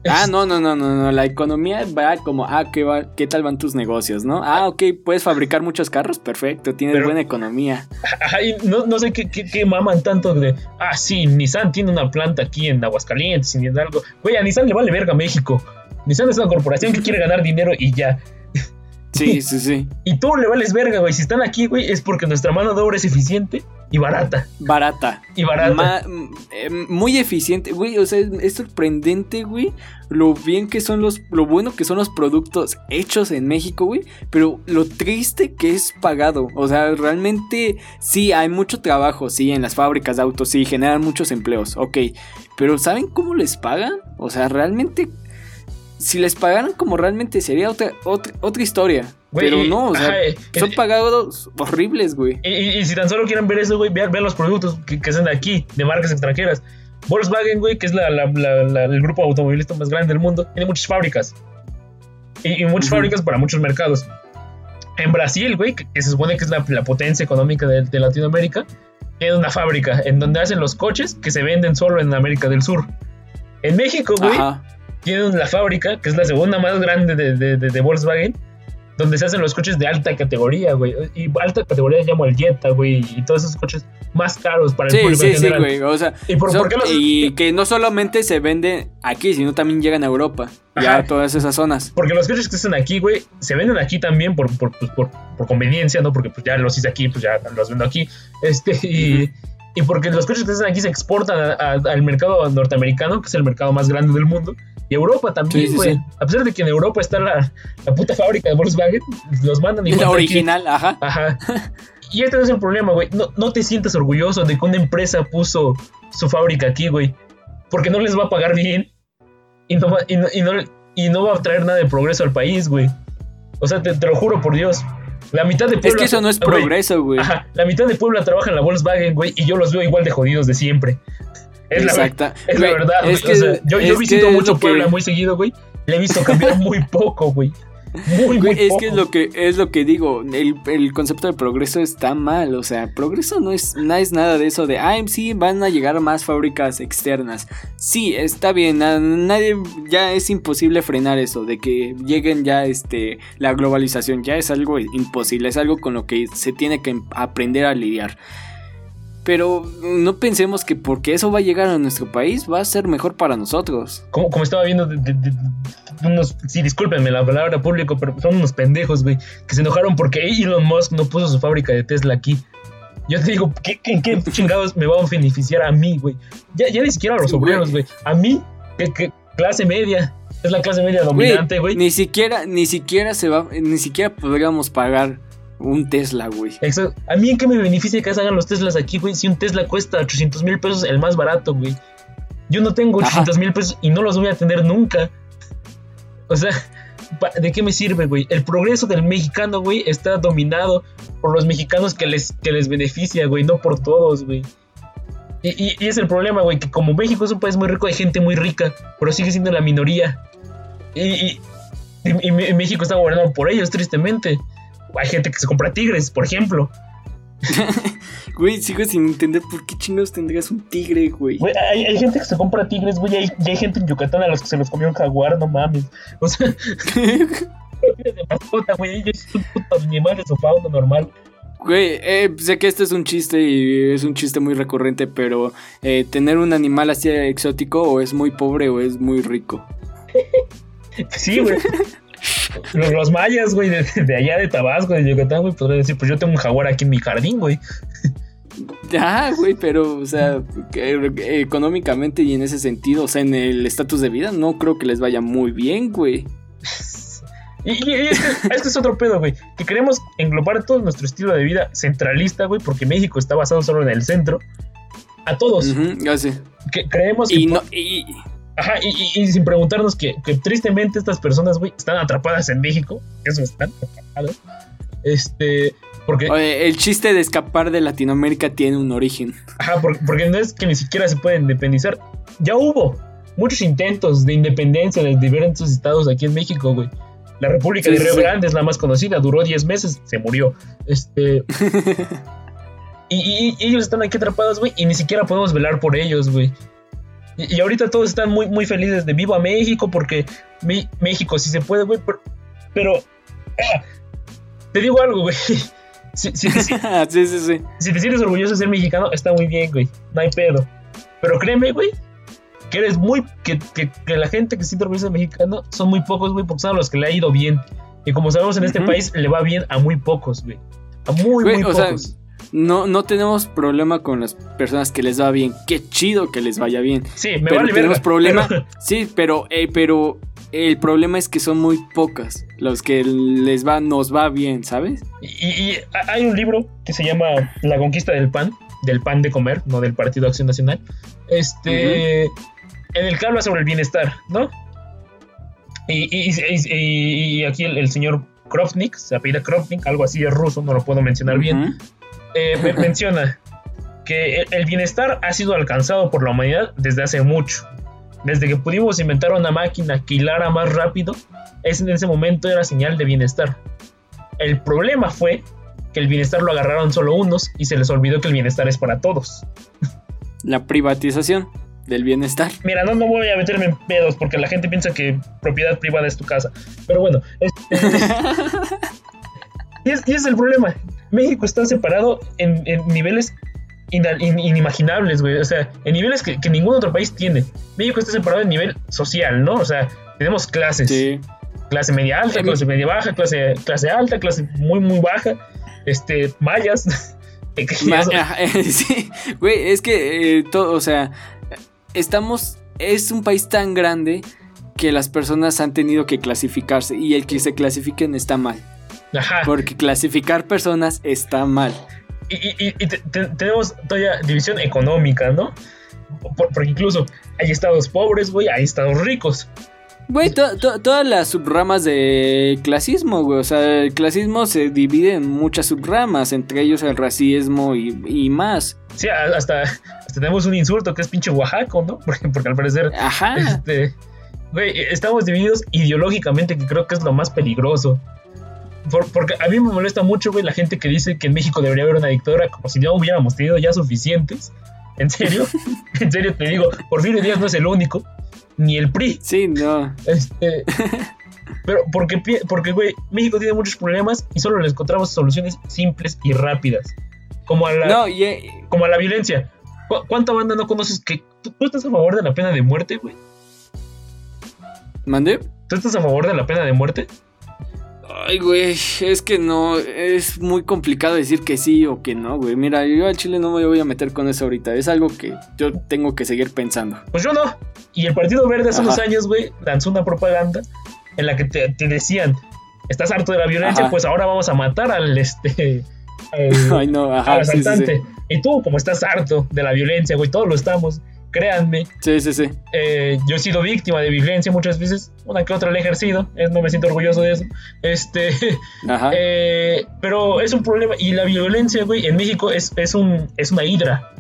S2: Ah, [laughs] no, no, no, no, no. La economía va como, ah, ¿qué, va, ¿qué tal van tus negocios, no? Ah, ok, puedes fabricar muchos carros, perfecto, tienes buena economía. [laughs]
S3: no, no sé qué, qué, maman tanto de, ah, sí, Nissan tiene una planta aquí en Aguascalientes y en algo. Güey, a Nissan le vale verga México. Nissan es una corporación que quiere ganar dinero y ya.
S2: Sí, sí, sí.
S3: Y tú le vales verga, güey. Si están aquí, güey, es porque nuestra mano de obra es eficiente y barata.
S2: Barata.
S3: Y barata.
S2: Eh, muy eficiente, güey. O sea, es, sorprendente, güey. Lo bien que son los. Lo bueno que son los productos hechos en México, güey. Pero lo triste que es pagado. O sea, realmente sí, hay mucho trabajo, sí, en las fábricas de autos, sí, generan muchos empleos, ok. Pero ¿saben cómo les pagan? O sea, realmente si les pagaran como realmente sería otra, otra, otra historia. pero no, o sea, eh, son pagados horribles, güey.
S3: Y, si tan solo quieren ver eso, güey, vean, los productos que, que son de aquí, de marcas extranjeras. Volkswagen, güey, que es la, el grupo automovilista más grande del mundo, tiene muchas fábricas. Y, muchas fábricas para muchos mercados. En Brasil, güey, que, se supone que es la, potencia económica de, de, Latinoamérica, tiene una fábrica en donde hacen los coches que se venden solo en América del Sur. En México, güey, tienen la fábrica, que es la segunda más grande de, de, Volkswagen, donde se hacen los coches de alta categoría, güey. Y alta categoría llamo el Jetta, güey, y todos esos coches más caros para el público
S2: sí, Sí, güey, o sea, y, que no solamente se venden aquí, sino también llegan a Europa, ya a todas esas zonas.
S3: Porque los coches que están aquí, güey, se venden aquí también por, por, pues, por, por, conveniencia, ¿no? Porque pues ya los hice aquí, pues ya los vendo aquí. Este, y... Y porque los coches que están aquí se exportan al mercado norteamericano, que es el mercado más grande del mundo. Y Europa también, güey. A pesar de que en Europa está la, puta fábrica de Volkswagen, los mandan igual.
S2: La original, ajá.
S3: Ajá. Y este no es el problema, güey. No, no te sientas orgulloso de que una empresa puso su fábrica aquí, güey. Porque no les va a pagar bien. Y no, y no, y no, va a traer nada de progreso al país, güey. O sea, te, te lo juro por Dios. La mitad de Puebla.
S2: Es que eso no es progreso, güey. Ajá,
S3: la mitad de Puebla trabaja en la Volkswagen, güey, y yo los veo igual de jodidos de siempre. Es Exacta. La, es la verdad, güey. o sea, yo, yo visito mucho Puebla muy seguido, güey. Le he visto cambiar muy [laughs] poco, güey. Muy, muy
S2: es que es lo que es lo que digo, el, concepto de progreso está mal, o sea, progreso no es, no es nada de eso de, ah, sí, van a llegar más fábricas externas. Sí, está bien, nadie, ya es imposible frenar eso, de que lleguen ya, este, la globalización, ya es algo imposible, es algo con lo que se tiene que aprender a lidiar. Pero no pensemos que porque eso va a llegar a nuestro país va a ser mejor para nosotros.
S3: Como, como estaba viendo de, unos, sí, discúlpenme la palabra público, pero son unos pendejos, güey, que se enojaron porque Elon Musk no puso su fábrica de Tesla aquí. Yo te digo, ¿qué, ¿en qué [laughs] chingados me va a beneficiar a mí, güey? Ya, ya ni siquiera a los obreros, güey. A mí, que, clase media. Es la clase media dominante, güey.
S2: Ni siquiera, ni siquiera se va, ni siquiera podríamos pagar un Tesla, güey.
S3: Exacto. A mí en qué me beneficia que hagan los Teslas aquí, güey. Si un Tesla cuesta 800 mil pesos, el más barato, güey. Yo no tengo 800 mil pesos y no los voy a tener nunca. O sea, ¿de qué me sirve, güey? El progreso del mexicano, güey, está dominado por los mexicanos que les, que les beneficia, güey, no por todos, güey. Y, y, es el problema, güey, que como México es un país muy rico, hay gente muy rica, pero sigue siendo la minoría. Y, y México está gobernado por ellos, tristemente. Hay gente que se compra tigres, por ejemplo. [laughs]
S2: güey, sigo sin entender por qué chingados tendrías un tigre, güey.
S3: Güey, hay, gente que se compra tigres, güey, y hay, gente en Yucatán a los que se los comió un jaguar, no mames. O sea, [laughs] [laughs] de mascota, güey, ellos son putos animales o fauna normal.
S2: Güey, eh, sé que esto es un chiste y es un chiste muy recurrente, pero eh, tener un animal así exótico o es muy pobre o es muy rico.
S3: sí, güey. Los, mayas, güey, de, allá de Tabasco, de Yucatán, güey, podrían decir, pues yo tengo un jaguar aquí en mi jardín, güey.
S2: Ya, [laughs] güey, pero, o sea, económicamente y en ese sentido, o sea, en el estatus de vida, no creo que les vaya muy bien, güey.
S3: Y, este, es otro pedo, güey. Que queremos englobar todo nuestro estilo de vida centralista, güey, porque México está basado solo en el centro. A todos.
S2: ya sé.
S3: Que creemos que.
S2: Y, no, y,
S3: Ajá, y, sin preguntarnos que, tristemente estas personas, güey, están atrapadas en México. Eso están atrapadas. Este. Porque.
S2: el chiste de escapar de Latinoamérica tiene un origen.
S3: Ajá, porque, no es que ni siquiera se pueden independizar. Ya hubo muchos intentos de independencia de diferentes estados aquí en México, güey. La República de Río Grande es la más conocida, duró 10 meses, se murió. Este. [laughs] y, y, ellos están aquí atrapados, güey, y ni siquiera podemos velar por ellos, güey. Y, ahorita todos están muy, muy felices de vivo a México porque México sí se puede, güey. Pero, ah, te digo algo, güey. [laughs] Si, si, [laughs] sí, sí, sí. si te sientes orgulloso de ser mexicano, está muy bien, güey. No hay pedo. Pero créeme, güey, que eres muy. Que, que, la gente que se siente orgullosa de mexicano son muy pocos, güey, porque son los que le ha ido bien. Y como sabemos, en este país le va bien a muy pocos, güey. A muy, muy pocos
S2: no, no tenemos problema con las personas que les va bien. Qué chido que les vaya bien.
S3: Sí, me pero vale
S2: tenemos problema. [laughs] Sí, pero, eh, pero el problema es que son muy pocas los que les va, nos va bien, ¿sabes?
S3: Y, hay un libro que se llama La conquista del pan, del pan de comer, no del Partido Acción Nacional. Este, en el que habla sobre el bienestar, ¿no? Y, aquí el, señor Krovnik, se apellida Krovnik, algo así es ruso, no lo puedo mencionar bien eh, [laughs] menciona que el bienestar ha sido alcanzado por la humanidad desde hace mucho. Desde que pudimos inventar una máquina que hilara más rápido, en ese momento era señal de bienestar. El problema fue que el bienestar lo agarraron solo unos y se les olvidó que el bienestar es para todos.
S2: La privatización del bienestar.
S3: Mira, no, no voy a meterme en pedos porque la gente piensa que propiedad privada es tu casa. Pero bueno, [laughs] y, es, y es el problema. México está separado en, niveles inimaginables, güey. O sea, en niveles que, ningún otro país tiene. México está separado en nivel social, ¿no? O sea, tenemos clases. Clase media alta, clase media baja, clase, clase alta, clase muy, muy baja. Este, mayas. [laughs] [laughs]
S2: sí, güey, es que eh, todo, o sea, estamos, es un país tan grande que las personas han tenido que clasificarse y el que se clasifiquen está mal. Porque clasificar personas está mal.
S3: Y, tenemos todavía división económica, ¿no? porque incluso hay estados pobres, güey, hay estados ricos.
S2: Güey, todas las subramas de clasismo, güey. O sea, el clasismo se divide en muchas subramas, entre ellos el racismo y, más.
S3: Sí, hasta, tenemos un insulto que es pinche Oaxaco, ¿no? [laughs] Porque, porque al parecer.
S2: Ajá.
S3: Este, güey, estamos divididos ideológicamente, que creo que es lo más peligroso porque a mí me molesta mucho, güey, la gente que dice que en México debería haber una dictadura como si no hubiéramos tenido ya suficientes. ¿En serio? [laughs] en serio te digo, Porfirio Díaz no es el único, ni el PRI.
S2: Sí, no.
S3: Este, pero porque, porque, güey, México tiene muchos problemas y solo les encontramos soluciones simples y rápidas. como a la, como a la violencia. ¿Cuánta banda no conoces que tú, estás a favor de la pena de muerte, güey?
S2: ¿Mande?
S3: ¿Tú estás a favor de la pena de muerte?
S2: Ay, güey, es que no, es muy complicado decir que sí o que no, güey. Mira, yo al Chile no me voy a meter con eso ahorita. Es algo que yo tengo que seguir pensando.
S3: Pues yo no. Y el Partido Verde hace unos años, güey, lanzó una propaganda en la que te, decían, estás harto de la violencia, pues ahora vamos a matar al este... [laughs]
S2: Ay, no, ajá, al
S3: asaltante. Y tú, como estás harto de la violencia, güey, todos lo estamos créanme.
S2: Sí, sí, sí.
S3: Eh, yo he sido víctima de violencia muchas veces, una que otra la he ejercido, no me siento orgulloso de eso. Este, [laughs] Ajá. Eh, pero es un problema y la violencia, güey, en México es, es, un, es una hidra.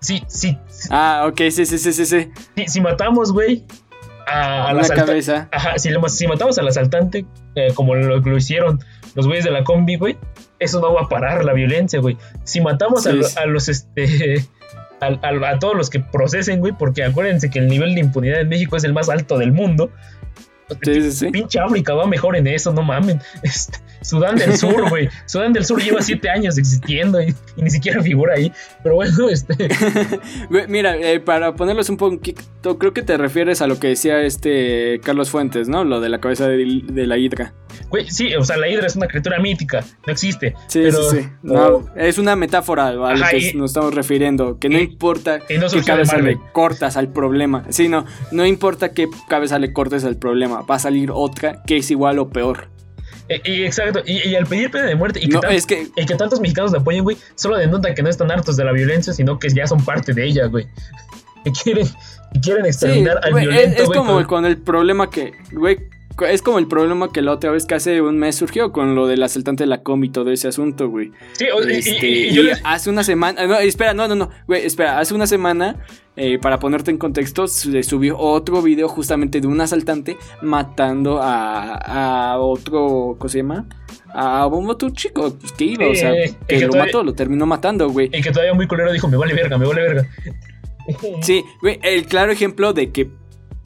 S3: Sí, sí.
S2: Ah, ok, sí, sí, sí, sí. sí.
S3: Si, matamos, güey, a, la cabeza. Ajá, si, si, matamos al asaltante, eh, como lo, lo hicieron los güeyes de la combi, güey, eso no va a parar la violencia, güey. Si matamos a, a, los, este, [laughs] a, todos los que procesen, güey, porque acuérdense que el nivel de impunidad en México es el más alto del mundo. Sí, sí, sí. Pinche África va mejor en eso, no mamen. Este, Sudán del Sur, güey. [laughs] Sudán del Sur lleva siete años existiendo y, ni siquiera figura ahí. Pero bueno, este. [laughs]
S2: Mira, eh, para ponerlos un poquito, creo que te refieres a lo que decía este Carlos Fuentes, ¿no? Lo de la cabeza de, la hidra.
S3: Güey, sí, o sea, la hidra es una criatura mítica, no existe.
S2: Sí, sí, sí. No, es una metáfora a lo que nos estamos refiriendo. Que no importa qué cabeza le cortas al problema. Sí, no, no importa qué cabeza le cortes al problema. Va a salir otra que es igual o peor.
S3: Eh, y, exacto, y, al pedir pena de muerte y que, que... tantos mexicanos la apoyen, güey, solo denota que no están hartos de la violencia, sino que ya son parte de ella, güey. Y quieren, quieren exterminar al violento,
S2: Es, es como con el problema que, güey, es como el problema que la otra vez que hace un mes surgió con lo del asaltante de la com y todo ese asunto, güey. Sí, este, y, hace una semana. No, espera, no, no, no. Güey, espera, hace una semana, eh, para ponerte en contexto, le subió otro video justamente de un asaltante matando a, a otro. ¿Cómo se llama? a un otro chico pues, que iba, o sea, que, lo mató, lo terminó matando, güey.
S3: Y que todavía muy culero dijo, me vale verga, me vale verga.
S2: Sí, güey, el claro ejemplo de que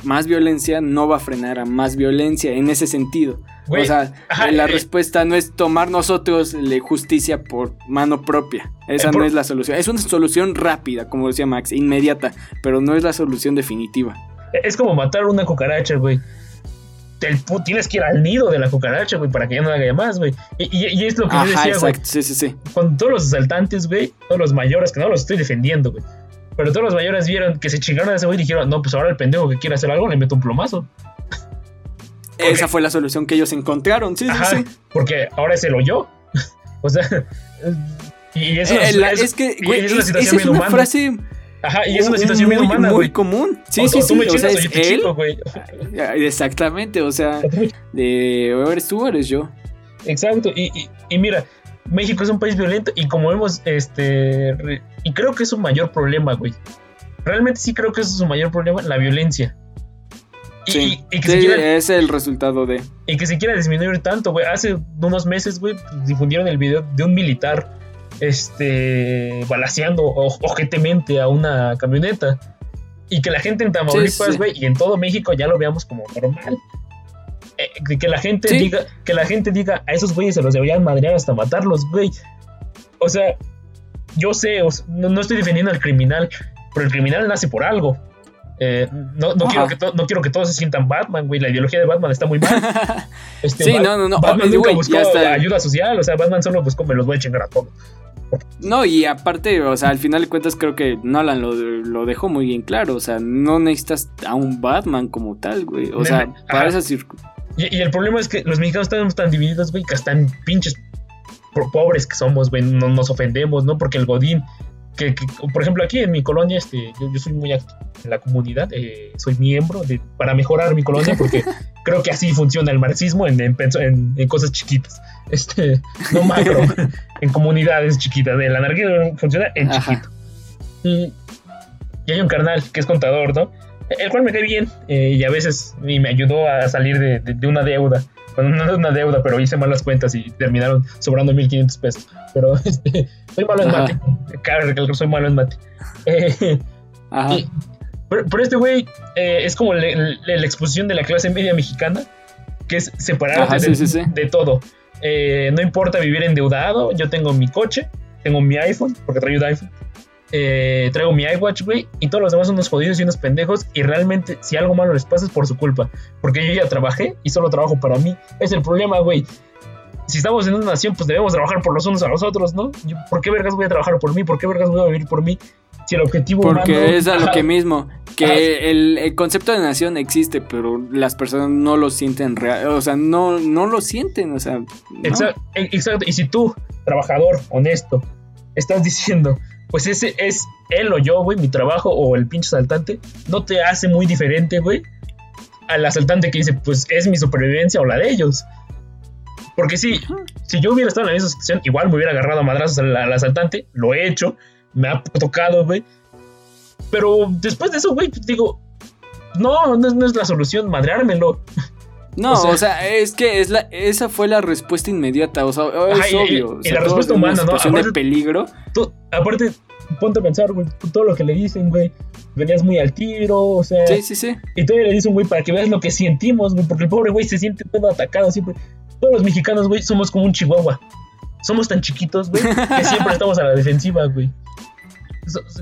S2: más violencia no va a frenar a más violencia en ese sentido. o sea, la eh, respuesta no es tomar nosotros la justicia por mano propia. Esa eh, no es la solución. Es una solución rápida, como decía Max, inmediata, pero no es la solución definitiva.
S3: Es como matar una cucaracha, güey. Tienes que ir al nido de la cucaracha, güey, para que ya no haga más, güey. Y, es lo que yo decía, exacto.
S2: Sí, sí, sí.
S3: Cuando todos los asaltantes, güey, todos los mayores, que no los estoy defendiendo, güey pero todos los mayores vieron que se chingaron a ese güey y dijeron, no, pues ahora el pendejo que quiere hacer algo le meto un plomazo. [laughs]
S2: Esa fue la solución que ellos encontraron, sí, sí, sí.
S3: Porque ahora es el yo. [laughs] o sea, y eso
S2: eh, es, que, güey, es una situación es, una frase
S3: Ajá, y es una situación muy, humana,
S2: Muy común. Sí, sí, sí. o sea, es él. güey. [laughs] Exactamente, o sea, de eres tú o eres yo.
S3: Exacto, y, y, y mira, México es un país violento y como vemos, este, y creo que es un mayor problema, güey. Realmente sí creo que es su mayor problema, la violencia.
S2: Sí, y, que es el resultado de...
S3: Y que se quiera disminuir tanto, güey. Hace unos meses, güey, difundieron el video de un militar, este, balaseando ojetemente a una camioneta. Y que la gente en Tamaulipas, güey, y en todo México ya lo veamos como normal. Eh, que la gente diga, que la gente diga, a esos güeyes se los deberían madrear hasta matarlos, güey. O sea, yo sé, no, estoy defendiendo al criminal, pero el criminal nace por algo. Eh, no, no, quiero que no quiero que todos se sientan Batman, güey. La ideología de Batman está muy mal. [laughs]
S2: Este, sí, no, no, no.
S3: Batman nunca buscó ayuda social, o sea, Batman solo buscó me los voy a chingar a todos.
S2: No, y aparte, o sea, al final de cuentas creo que Nolan lo, lo dejó muy bien claro. O sea, no necesitas a un Batman como tal, güey. O sea, para esas circunstancias
S3: y, el problema es que los mexicanos estamos tan divididos, güey, que están pinches pobres que somos, güey, no, nos ofendemos, ¿no? Porque el Godín, que, por ejemplo, aquí en mi colonia, este, yo, soy muy activo en la comunidad, eh, soy miembro de, para mejorar mi colonia, porque [laughs] creo que así funciona el marxismo en, en, cosas chiquitas, este, no macro, [laughs] en comunidades chiquitas, el anarquismo funciona en chiquito. Y, y hay un carnal que es contador, ¿no? el cual me cae bien eh, y a veces me ayudó a salir de, una deuda. Bueno, no de una deuda, pero hice malas cuentas y terminaron sobrando 1500 pesos. Pero [laughs] este, soy malo en mate. Recalcar, soy malo en mate. [laughs] Eh, Ajá. pero, este güey eh, es como la exposición de la clase media mexicana, que es separarte de, de, todo. no importa vivir endeudado, yo tengo mi coche, tengo mi iPhone, porque traigo de iPhone. Eh, traigo mi iWatch, güey, y todos los demás son unos jodidos y unos pendejos. Y realmente, si algo malo les pasa, es por su culpa. Porque yo ya trabajé y solo trabajo para mí. Es el problema, güey. Si estamos en una nación, pues debemos trabajar por los unos a los otros, ¿no? ¿Por qué vergas voy a trabajar por mí? ¿Por qué vergas voy a vivir por mí? Si el objetivo
S2: Porque es a lo [laughs] que mismo. Que el, concepto de nación existe, pero las personas no lo sienten real. O sea, no, no lo sienten. O sea.
S3: Exacto, exacto. Y si tú, trabajador, honesto, estás diciendo pues ese es él o yo, güey, mi trabajo o el pinche asaltante, no te hace muy diferente, güey, al asaltante que dice, pues es mi supervivencia o la de ellos. Porque si, si yo hubiera estado en la misma situación, igual me hubiera agarrado a madrazos al, asaltante, lo he hecho, me ha tocado, güey. Pero después de eso, güey, digo, no, no es, la solución, madreármelo.
S2: No, o sea, es que es la, esa fue la respuesta inmediata, o sea, es obvio.
S3: Y, la respuesta humana, ¿no?
S2: Aparte, de peligro.
S3: aparte, ponte a pensar, güey, todo lo que le dicen, güey, venías muy al tiro, o sea.
S2: Sí, sí, sí.
S3: Y todavía le dicen, güey, para que veas lo que sentimos, güey, porque el pobre güey se siente todo atacado siempre. Todos los mexicanos, güey, somos como un chihuahua. Somos tan chiquitos, güey, que siempre [laughs] estamos a la defensiva, güey.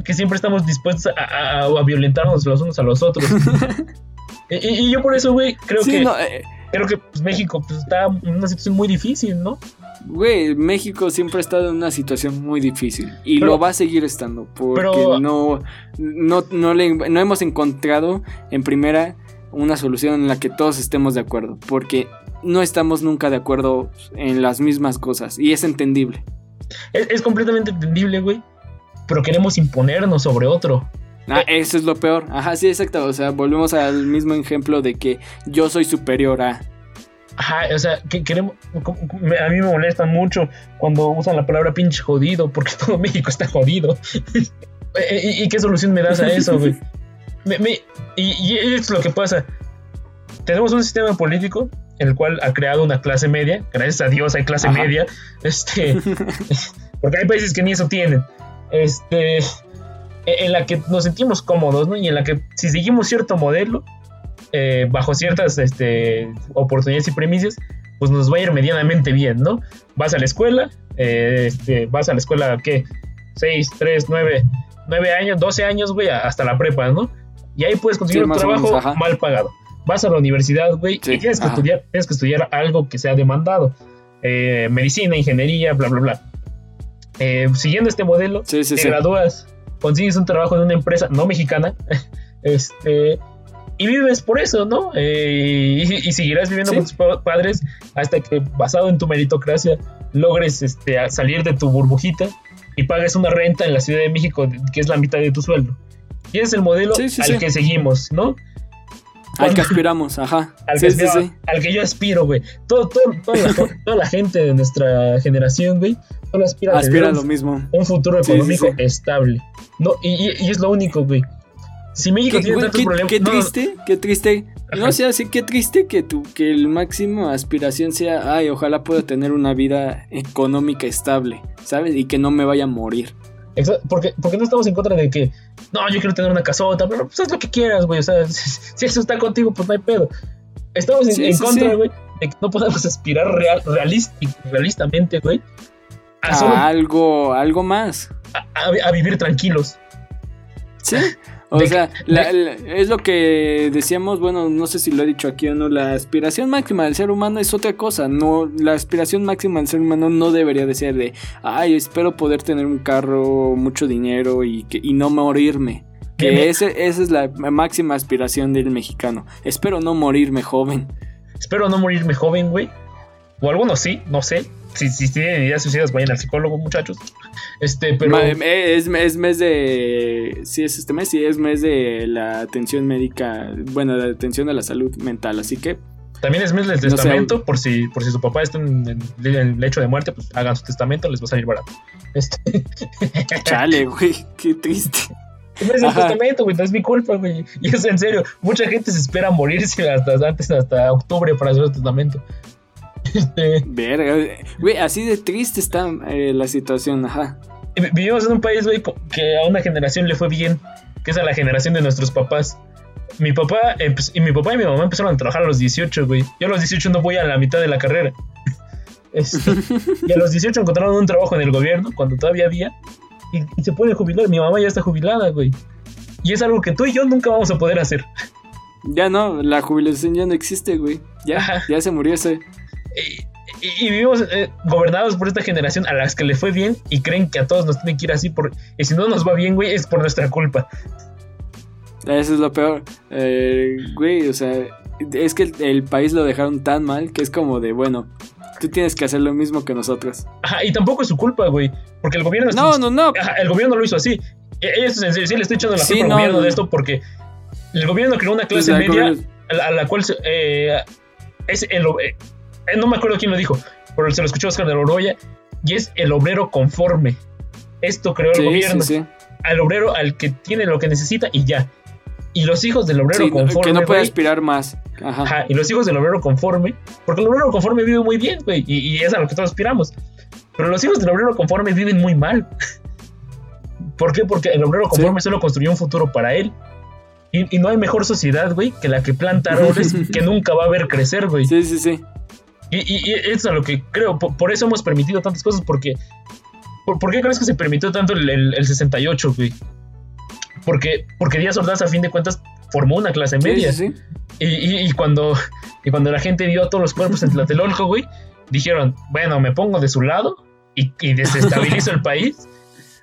S3: Que siempre estamos dispuestos a, a violentarnos los unos a los otros. [laughs] Y, yo por eso, güey, creo que. Eh, creo que pues, México pues, está en una situación muy difícil, ¿no?
S2: Güey, México siempre ha estado en una situación muy difícil y lo va a seguir estando porque no, no, no, le, no hemos encontrado en primera una solución en la que todos estemos de acuerdo porque no estamos nunca de acuerdo en las mismas cosas y es entendible.
S3: Es, es completamente entendible, güey, pero queremos imponernos sobre otro.
S2: Ah, eso es lo peor. Ajá, sí, exacto. O sea, volvemos al mismo ejemplo de que yo soy superior a.
S3: Ajá, o sea, que queremos. A mí me molesta mucho cuando usan la palabra pinche jodido, porque [laughs] todo México está jodido. [laughs] ¿Y, qué solución me das a eso, güey? [laughs] y, es lo que pasa. Tenemos un sistema político en el cual ha creado una clase media. Gracias a Dios hay clase media. Este. porque hay países que ni eso tienen. Este en la que nos sentimos cómodos, ¿no? Y en la que si seguimos cierto modelo, eh, bajo ciertas este, oportunidades y premisas, pues nos va a ir medianamente bien, ¿no? Vas a la escuela, eh, este, vas a la escuela, ¿qué? 6, 3, 9, 9 años, 12 años, güey, hasta la prepa, ¿no? Y ahí puedes conseguir un trabajo mal pagado. Vas a la universidad, güey, y tienes que, estudiar, tienes que estudiar algo que sea demandado. Eh, medicina, ingeniería, bla, bla, bla. siguiendo este modelo, te gradúas consigues un trabajo en una empresa no mexicana, [laughs] este, y vives por eso, ¿no? Eh, y, seguirás viviendo con tus padres hasta que, basado en tu meritocracia, logres este, salir de tu burbujita y pagues una renta en la Ciudad de México que es la mitad de tu sueldo. Y es el modelo al que seguimos, ¿no?
S2: Al que aspiramos, ajá.
S3: Al, que, yo aspiro, güey. Todo, toda, la, gente de nuestra generación, güey, solo aspira,
S2: aspira a lo mismo.
S3: Un futuro económico estable. No, y, es lo único, güey. Si México tiene tantos problemas.
S2: Qué triste, qué triste. No sé, así qué triste que tu, que el máximo aspiración sea, ay, ojalá pueda tener una vida económica estable, ¿sabes? Y que no me vaya a morir.
S3: Porque, porque no estamos en contra de que, no, yo quiero tener una casota, pero pues haz lo que quieras, güey. O sea, [laughs] si, eso está contigo, pues no hay pedo. Estamos en, contra, güey, de que no podamos [laughs] aspirar real, realistamente, güey.
S2: A, algo, algo más.
S3: A, vivir tranquilos.
S2: Sí. [laughs] O sea, es lo que decíamos, bueno, no sé si lo he dicho aquí o no, la aspiración máxima del ser humano es otra cosa, no, la aspiración máxima del ser humano no debería de ser de, ay, espero poder tener un carro, mucho dinero y, que, y no morirme. Que ese, esa es la máxima aspiración del mexicano. Espero no morirme joven.
S3: Espero no morirme joven, güey. O algunos sí, no sé si, si tienen ideas suicidas, vayan al psicólogo, muchachos. Este, pero.
S2: Eh, es, es, mes de. Sí, es este mes, sí, es mes de la atención médica. Bueno, la atención a la salud mental, así que.
S3: También es mes del testamento, por si por si su papá está en, el lecho de muerte, pues hagan su testamento, les va a salir barato. Este. [laughs]
S2: Chale, güey, qué triste.
S3: No es el testamento, güey, no es mi culpa, güey. Y es en serio, mucha gente se espera morirse hasta antes, hasta octubre para hacer el testamento. [laughs]
S2: Este, Verga, güey, así de triste está eh, la situación, ajá.
S3: Vivimos en un país, güey, que a una generación le fue bien, que es a la generación de nuestros papás. Mi papá y mi papá y mi mamá empezaron a trabajar a los 18, güey. Yo a los 18 no voy a la mitad de la carrera. [laughs] Este, y a los 18 encontraron un trabajo en el gobierno, cuando todavía había, y, se pueden jubilar. Mi mamá ya está jubilada, güey. Y es algo que tú y yo nunca vamos a poder hacer.
S2: Ya no, la jubilación ya no existe, güey. Ya, ya se murió ese.
S3: Y, vivimos eh, gobernados por esta generación a las que le fue bien y creen que a todos nos tienen que ir así. Por, y si no nos va bien, güey, es por nuestra culpa.
S2: Eso es lo peor. Eh, güey, o sea, es que el, país lo dejaron tan mal que es como de, bueno, tú tienes que hacer lo mismo que nosotros.
S3: Ajá, y tampoco es su culpa, güey. Porque el gobierno...
S2: No, no, no.
S3: el gobierno lo hizo así. Eso es sí, le estoy echando la culpa al gobierno de esto porque el gobierno creó una clase pues, media a la, cual eh, es el... Eh, no me acuerdo quién lo dijo, pero se lo escuchó Oscar de Oroya, y es el obrero conforme. Esto creó el gobierno. Al obrero al que tiene lo que necesita y ya. Y los hijos del obrero conforme.
S2: Que no puede aspirar más.
S3: Ajá. Y los hijos del obrero conforme. Porque el obrero conforme vive muy bien, güey. Y, es a lo que todos aspiramos. Pero los hijos del obrero conforme viven muy mal. [laughs] ¿Por qué? Porque el obrero conforme solo construyó un futuro para él. Y, no hay mejor sociedad, güey, que la que planta árboles [laughs] que nunca va a ver crecer, güey.
S2: Sí, sí, sí.
S3: Y, y, eso es lo que creo. Por, eso hemos permitido tantas cosas. Porque. ¿Por, qué crees que se permitió tanto el, el, el 68, güey? Porque, porque Díaz Ordaz, a fin de cuentas, formó una clase media. Y, cuando, y cuando la gente vio todos los cuerpos en Tlatelolco, güey, dijeron, bueno, me pongo de su lado y, desestabilizo el país,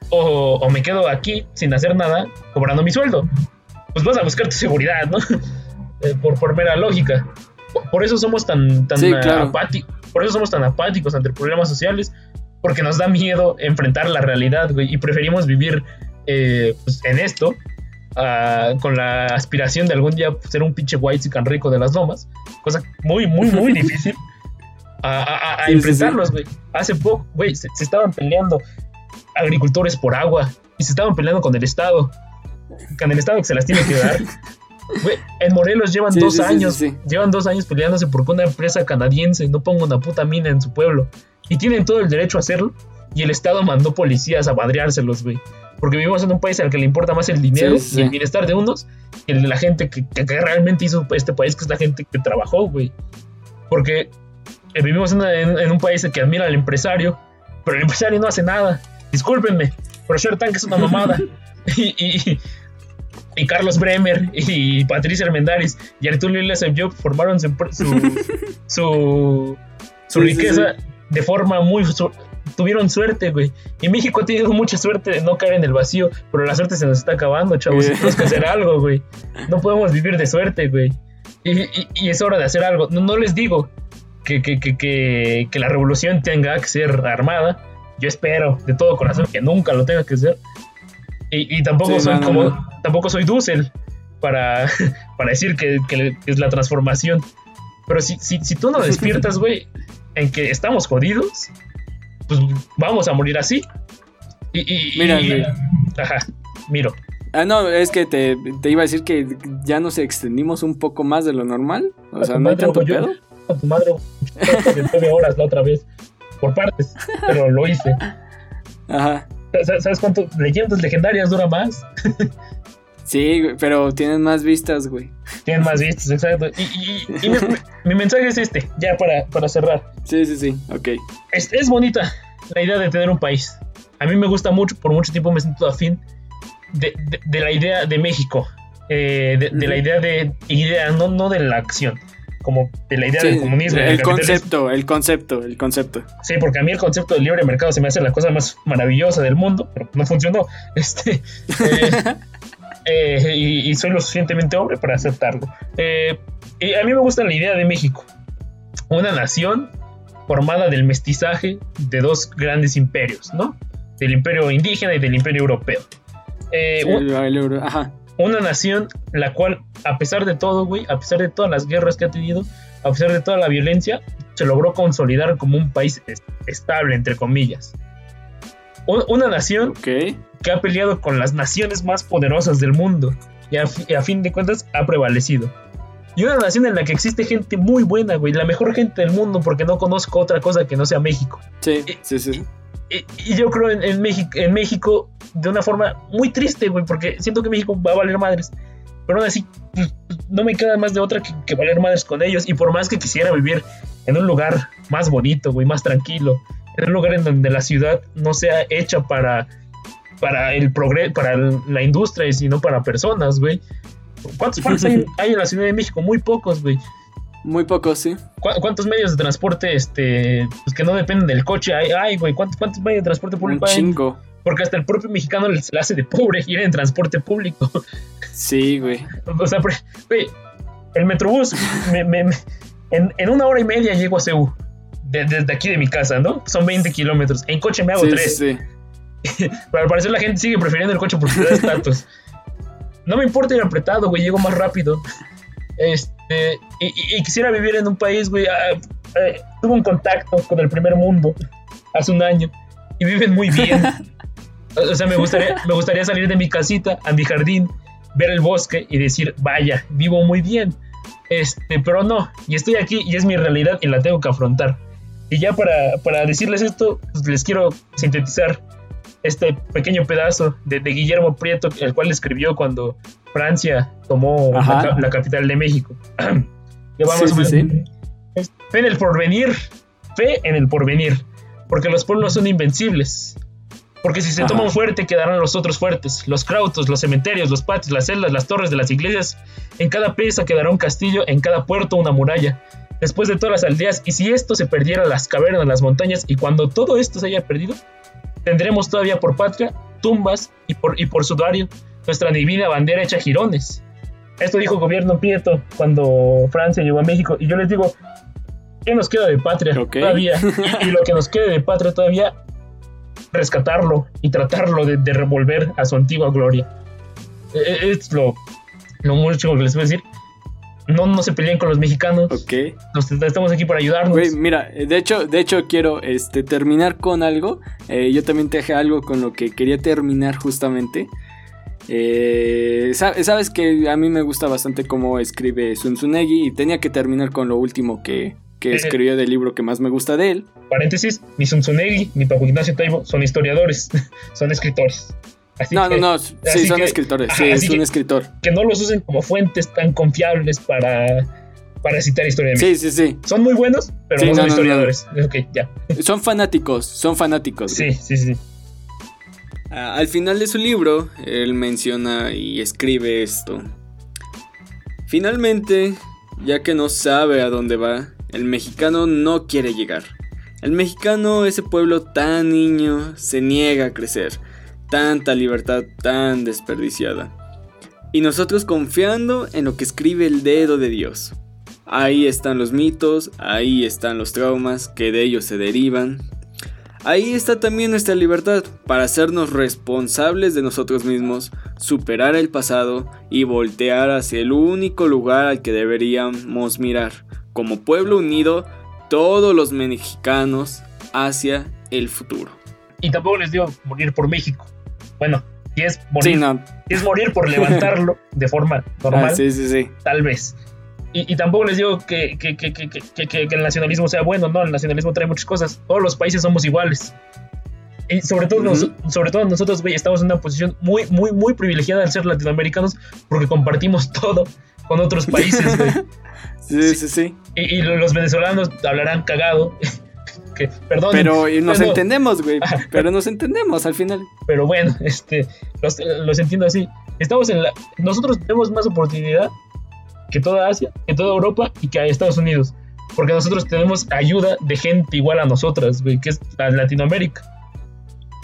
S3: o, me quedo aquí sin hacer nada, cobrando mi sueldo. Pues vas a buscar tu seguridad, ¿no? [laughs] Eh, por, por mera lógica. Por eso somos tan, tan apáticos. Por eso somos tan apáticos ante problemas sociales. Porque nos da miedo enfrentar la realidad, güey. Y preferimos vivir eh, pues, en esto, ah, con la aspiración de algún día ser un pinche white tan rico de las lomas, cosa muy, muy, muy [laughs] difícil, a, enfrentarlos, güey. Hace poco, güey, se, estaban peleando agricultores por agua y se estaban peleando con el Estado, con el Estado que se las tiene que dar. [laughs] en Morelos llevan dos años, llevan dos años peleándose porque una empresa canadiense no ponga una puta mina en su pueblo. Y tienen todo el derecho a hacerlo. Y el Estado mandó policías a madreárselos, güey. Porque vivimos en un país al que le importa más el dinero y el bienestar de unos que el de la gente que, realmente hizo este país, que es la gente que trabajó, güey. Porque eh, vivimos en, un país que admira al empresario, pero el empresario no hace nada. Discúlpenme, pero Shark Tank es una mamada. [laughs] [laughs] y, y, Carlos Bremer y Patricia Armendáriz y Arturo Job formaron su, su, [laughs] su, riqueza de forma muy tuvieron suerte, güey. Y México ha tenido mucha suerte de no caer en el vacío, pero la suerte se nos está acabando, chavos. Tenemos que hacer algo, güey. No podemos vivir de suerte, güey. Y, es hora de hacer algo. No, les digo que, que, la revolución tenga que ser armada. Yo espero de todo corazón que nunca lo tenga que ser. Y, tampoco soy como. Tampoco soy Dussel para, [laughs] para decir que, es la transformación. Pero si, si, si tú no despiertas, güey, en que estamos jodidos, pues vamos a morir así. Y,
S2: mira,
S3: ajá, miro.
S2: Ah, no, es que te, iba a decir que ya nos extendimos un poco más de lo normal. O sea, no hay tanto pedo.
S3: A tu madre, nueve horas la otra vez, por partes, pero lo hice.
S2: Ajá.
S3: ¿Sabes cuánto leyendas legendarias dura más?
S2: Sí, pero tienen más vistas, güey.
S3: Tienen más vistas, exacto. Y, mi, mensaje es este, ya para, para cerrar.
S2: Sí, sí, sí, ok.
S3: Es, es, bonita la idea de tener un país. A mí me gusta mucho, por mucho tiempo me siento afín de, de, la idea de México. Eh, de, la idea de idea, no, no de la acción como de la idea del comunismo.
S2: El concepto, el concepto, el concepto.
S3: Sí, porque a mí el concepto del libre mercado se me hace la cosa más maravillosa del mundo, pero no funcionó. [laughs] Este, eh, eh, y, soy lo suficientemente hombre para aceptarlo. Eh, a mí me gusta la idea de México, una nación formada del mestizaje de dos grandes imperios, ¿no? Del imperio indígena y del imperio europeo.
S2: Eh,
S3: una nación la cual, a pesar de todo, güey, a pesar de todas las guerras que ha tenido, a pesar de toda la violencia, se logró consolidar como un país estable, entre comillas. Una nación
S2: okay
S3: que ha peleado con las naciones más poderosas del mundo y a, fin de cuentas ha prevalecido. Y una nación en la que existe gente muy buena, güey, la mejor gente del mundo porque no conozco otra cosa que no sea México.
S2: Sí, sí, sí.
S3: Y, yo creo en, México, en México de una forma muy triste, güey, porque siento que México va a valer madres. Pero aún así, pues, no me queda más de otra que, valer madres con ellos. Y por más que quisiera vivir en un lugar más bonito, güey, más tranquilo, en un lugar en donde la ciudad no sea hecha para, para el progreso, para la industria, sino para personas, güey. ¿Cuántos parques hay, [laughs] hay, en la Ciudad de México? Muy pocos, güey.
S2: Muy pocos, sí.
S3: ¿Cuántos medios de transporte este, pues que no dependen del coche hay? Ay, güey, ¿cuántos, ¿cuántos medios de transporte público
S2: Un
S3: hay?
S2: chingo.
S3: Porque hasta el propio mexicano se le hace de pobre ir en transporte público.
S2: Sí, güey.
S3: O sea, güey, el metrobús, me, me, en, en, una hora y media llego a Ceú. desde aquí de mi casa, ¿no? Son 20 kilómetros. En coche me hago
S2: sí,
S3: 3.
S2: Sí.
S3: Pero [laughs] al parecer la gente sigue prefiriendo el coche por su estatus. No me importa ir apretado, güey, llego más rápido. Este, y, y, quisiera vivir en un país, güey. Uh, uh, tuve un contacto con el primer mundo hace un año y viven muy bien. [laughs] o sea, me gustaría, me gustaría salir de mi casita a mi jardín, ver el bosque y decir, vaya, vivo muy bien. Este, pero no, y estoy aquí y es mi realidad y la tengo que afrontar. Y ya para, para decirles esto, pues les quiero sintetizar este pequeño pedazo de, de, Guillermo Prieto, el cual escribió cuando Francia tomó la, la, capital de México. [clears throat]
S2: sí, sí, sí.
S3: Fe en el porvenir, fe en el porvenir, porque los pueblos son invencibles. Porque si se Ajá. toma un fuerte, quedarán los otros fuertes. Los crautos, los cementerios, los patios, las celdas, las torres de las iglesias. En cada pieza quedará un castillo, en cada puerto una muralla. Después de todas las aldeas, y si esto se perdiera, las cavernas, las montañas, y cuando todo esto se haya perdido, tendremos todavía por patria tumbas y por, y por sudario nuestra divina bandera hecha jirones. Esto dijo el gobierno Prieto cuando Francia llegó a México. Y yo les digo, ¿qué nos queda de patria
S2: okay.
S3: todavía? [laughs] Y, y, lo que nos quede de patria todavía, rescatarlo y tratarlo de, de revolver a su antigua gloria. Es lo, lo mucho que les voy a decir. No, no se peleen con los mexicanos.
S2: Ok.
S3: Nos, estamos aquí para ayudarnos.
S2: Güey, mira, de hecho, de hecho quiero este, terminar con algo. Eh, yo también te dejé algo con lo que quería terminar justamente. Eh, sabes que a mí me gusta bastante cómo escribe Sun Tsunegi y tenía que terminar con lo último que, que escribió del libro que más me gusta de él.
S3: Paréntesis, ni Sun Tsunegi ni Paco Ignacio Taibo son historiadores, [laughs] son escritores.
S2: Así no, que, no, no, sí, son que, escritores, sí, es un
S3: que,
S2: escritor.
S3: Que no los usen como fuentes tan confiables para, para citar historia de
S2: Sí, sí, sí.
S3: Son muy buenos, pero
S2: sí,
S3: no son historiadores.
S2: No.
S3: Ok, ya.
S2: Son fanáticos, son fanáticos.
S3: Sí, sí, sí.
S2: Uh, al final de su libro, él menciona y escribe esto. Finalmente, ya que no sabe a dónde va, el mexicano no quiere llegar. El mexicano, ese pueblo tan niño, se niega a crecer. Tanta libertad tan desperdiciada. Y nosotros confiando en lo que escribe el dedo de Dios. Ahí están los mitos, ahí están los traumas que de ellos se derivan. Ahí está también nuestra libertad para hacernos responsables de nosotros mismos, superar el pasado y voltear hacia el único lugar al que deberíamos mirar, como pueblo unido, todos los mexicanos hacia el futuro.
S3: Y tampoco les digo morir por México. Bueno, si es morir,
S2: sí, no.
S3: si es morir por levantarlo [laughs] de forma normal,
S2: ah, sí, sí, sí.
S3: tal vez. Y, y, tampoco les digo que, que, que, que, el nacionalismo sea bueno, no, el nacionalismo trae muchas cosas. Todos los países somos iguales. Y sobre todo, uh -huh. nos, sobre todo nosotros, güey, estamos en una posición muy, muy, muy privilegiada al ser latinoamericanos porque compartimos [laughs] todo con otros países, güey. [laughs]
S2: sí, sí, sí.
S3: Y, y, los venezolanos hablarán cagado. [laughs] que, perdón.
S2: Pero nos pero, entendemos, güey. Pero nos entendemos al final.
S3: Pero bueno, este, los, los entiendo así. Estamos en la. Nosotros tenemos más oportunidad que toda Asia, que toda Europa y que Estados Unidos. Porque nosotros tenemos ayuda de gente igual a nosotras, güey, que es la Latinoamérica.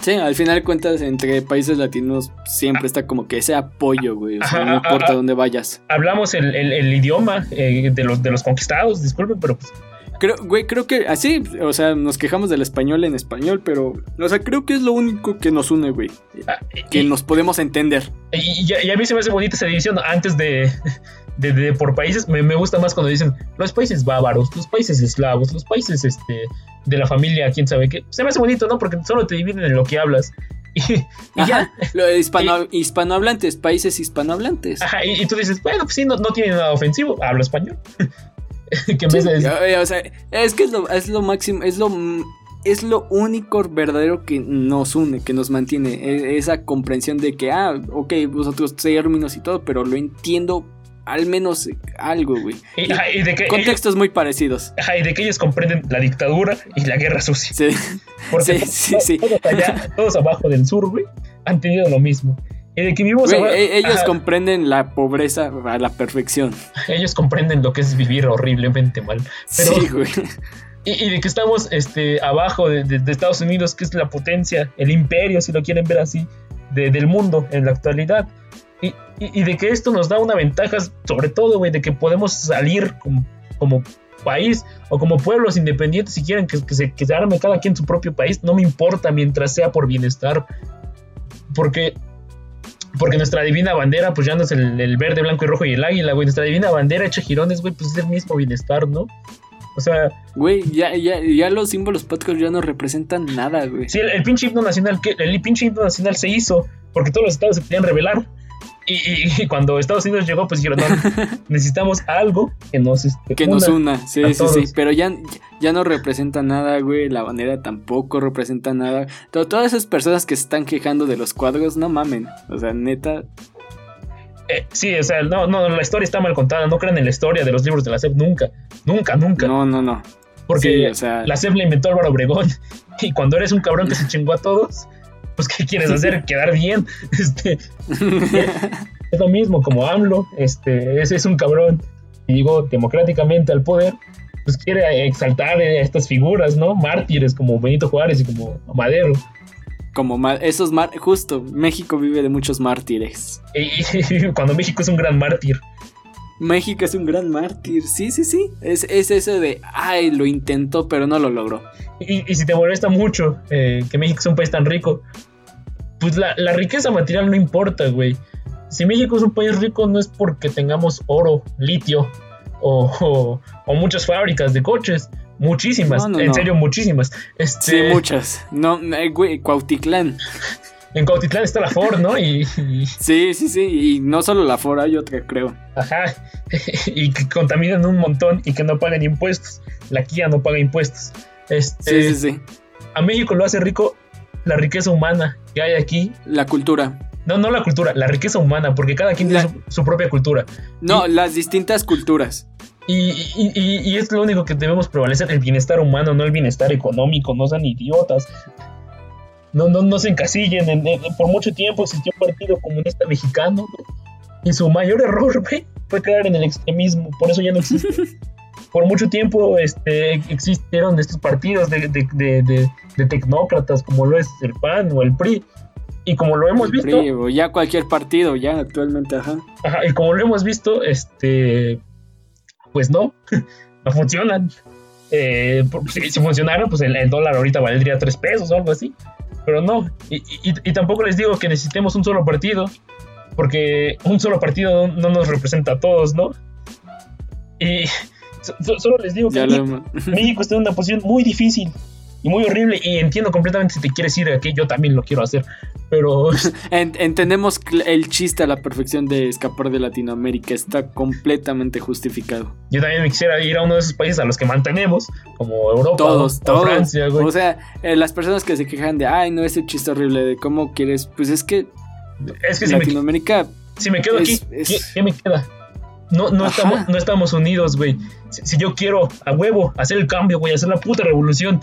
S2: Sí, al final cuentas, entre países latinos siempre ah. está como que ese apoyo, güey. O sea, ajá, no importa ajá. dónde vayas.
S3: Hablamos el, el, el idioma eh, de, los, de los conquistados, disculpen, pero pues.
S2: Creo, güey, creo que así, o sea, nos quejamos del español en español, pero, o sea, creo que es lo único que nos une, güey. Ah, que y, nos podemos entender.
S3: Y, y, a mí se me hace bonita esa división antes de, de, de, por países, me, me, gusta más cuando dicen los países bávaros, los países eslavos, los países este, de la familia, quién sabe qué. Se me hace bonito, ¿no? Porque solo te dividen en lo que hablas. Y, y
S2: Ajá, ya. Hispano, y, hispanohablantes, países hispanohablantes.
S3: Ajá, y, y, tú dices, bueno, pues sí, no, no tiene nada ofensivo, hablo español. [laughs]
S2: que sí, de... o sea, es que es lo, es lo máximo, es lo es lo único verdadero que nos une, que nos mantiene. E, esa comprensión de que, ah, ok, vosotros términos y todo, pero lo entiendo al menos algo, güey.
S3: Y, de que
S2: contextos muy parecidos.
S3: y de que ellos comprenden la dictadura y la guerra sucia.
S2: Sí.
S3: Porque
S2: sí, sí,
S3: todos, allá, todos abajo del sur, güey, han tenido lo mismo. Y de que vivimos
S2: e, ellos comprenden la pobreza a la perfección.
S3: Ellos comprenden lo que es vivir horriblemente mal.
S2: sí, güey. [laughs]
S3: Y, de que estamos este, abajo de, Estados Unidos, que es la potencia, el imperio, si lo quieren ver así, del mundo en la actualidad. Y, de que esto nos da una ventaja, sobre todo, güey, de que podemos salir como, país o como pueblos independientes, si quieren que, se, que se arme cada quien en su propio país, no me importa mientras sea por bienestar. Porque porque nuestra divina bandera, pues ya no es el, verde, blanco y rojo y el águila, güey. Nuestra divina bandera hecha girones, güey, pues es el mismo bienestar, ¿no? O sea.
S2: Güey, ya, ya, ya los símbolos patrios ya no representan nada, güey.
S3: Sí, el, pinche himno nacional, el pinche himno nacional se hizo porque todos los estados se querían rebelar. Y, cuando Estados Unidos llegó, pues dijeron, no, [laughs] necesitamos algo que nos, este,
S2: que nos una. Sí, sí, sí. Pero ya, ya no representa nada, güey. La bandera tampoco representa nada. todas esas personas que se están quejando de los cuadros, no mamen. O sea, neta,
S3: eh, sí, o sea, no, no, la historia está mal contada. No crean en la historia de los libros de la SEP nunca. Nunca, nunca.
S2: No, no, no.
S3: Porque la SEP la inventó Álvaro Obregón. [laughs] Y cuando eres un cabrón que se chingó a todos, pues ¿qué quieres hacer? Quedar bien. [laughs] Este, [laughs] es lo mismo como AMLO. Este, ese es un cabrón y llegó democráticamente al poder. Pues quiere exaltar a estas figuras, ¿no? Mártires como Benito Juárez y como Madero
S2: como esos mar justo México vive de muchos mártires.
S3: Y, [laughs] cuando México es un gran mártir.
S2: México es un gran mártir, sí, sí, sí. Es, es ese de, ay, lo intentó, pero no lo logró.
S3: Y, si te molesta mucho eh, que México es un país tan rico, pues la, riqueza material no importa, güey. Si México es un país rico no es porque tengamos oro, litio o muchas fábricas de coches Muchísimas, en serio, muchísimas. Este...
S2: Sí, muchas. No, eh, güey, Cuautitlán. [laughs]
S3: En Cuautitlán está la Ford, ¿no? Y,
S2: Sí, sí, sí. Y no solo la Ford, hay otra, creo.
S3: Ajá. [laughs] y que contaminan un montón y que no pagan impuestos. La Kia no paga impuestos. Este,
S2: sí, sí, sí.
S3: A México lo hace rico la riqueza humana que hay aquí.
S2: La cultura.
S3: No, no la cultura, la riqueza humana, porque cada quien tiene su, propia cultura.
S2: No, las distintas culturas.
S3: Y, es lo único que debemos prevalecer, el bienestar humano, no el bienestar económico, no sean idiotas. No, no, no se encasillen. por mucho tiempo existió un partido comunista mexicano y su mayor error fue caer en el extremismo, por eso ya no existe. [laughs] por mucho tiempo este, existieron estos partidos de, de, tecnócratas como lo es el PAN o el PRI. Y como lo hemos visto...
S2: o ya cualquier partido, ya actualmente, ajá.
S3: Ajá, y como lo hemos visto, este pues no, [laughs] no funcionan. Eh, si, funcionaran, pues el, dólar ahorita valdría 3 pesos o algo así. Pero no, y, tampoco les digo que necesitemos un solo partido, porque un solo partido no, nos representa a todos, ¿no? Y [laughs] solo les digo que México está en una posición muy difícil y muy horrible y entiendo completamente si te quieres ir aquí, yo también lo quiero hacer, pero... [laughs]
S2: entendemos el chiste a la perfección de escapar de Latinoamérica, está completamente justificado.
S3: Yo también me quisiera ir a uno de esos países a los que mantenemos, como Europa
S2: todos, o, todos. Francia, güey. O sea, eh, las personas que se quejan de, ay, no, ese chiste horrible, de cómo quieres, pues es que...
S3: Es que
S2: Latinoamérica...
S3: Si me, quedo aquí, ¿qué, me queda? No, no, estamos, no estamos unidos, güey. Si, si, yo quiero a huevo hacer el cambio, güey, hacer la puta revolución,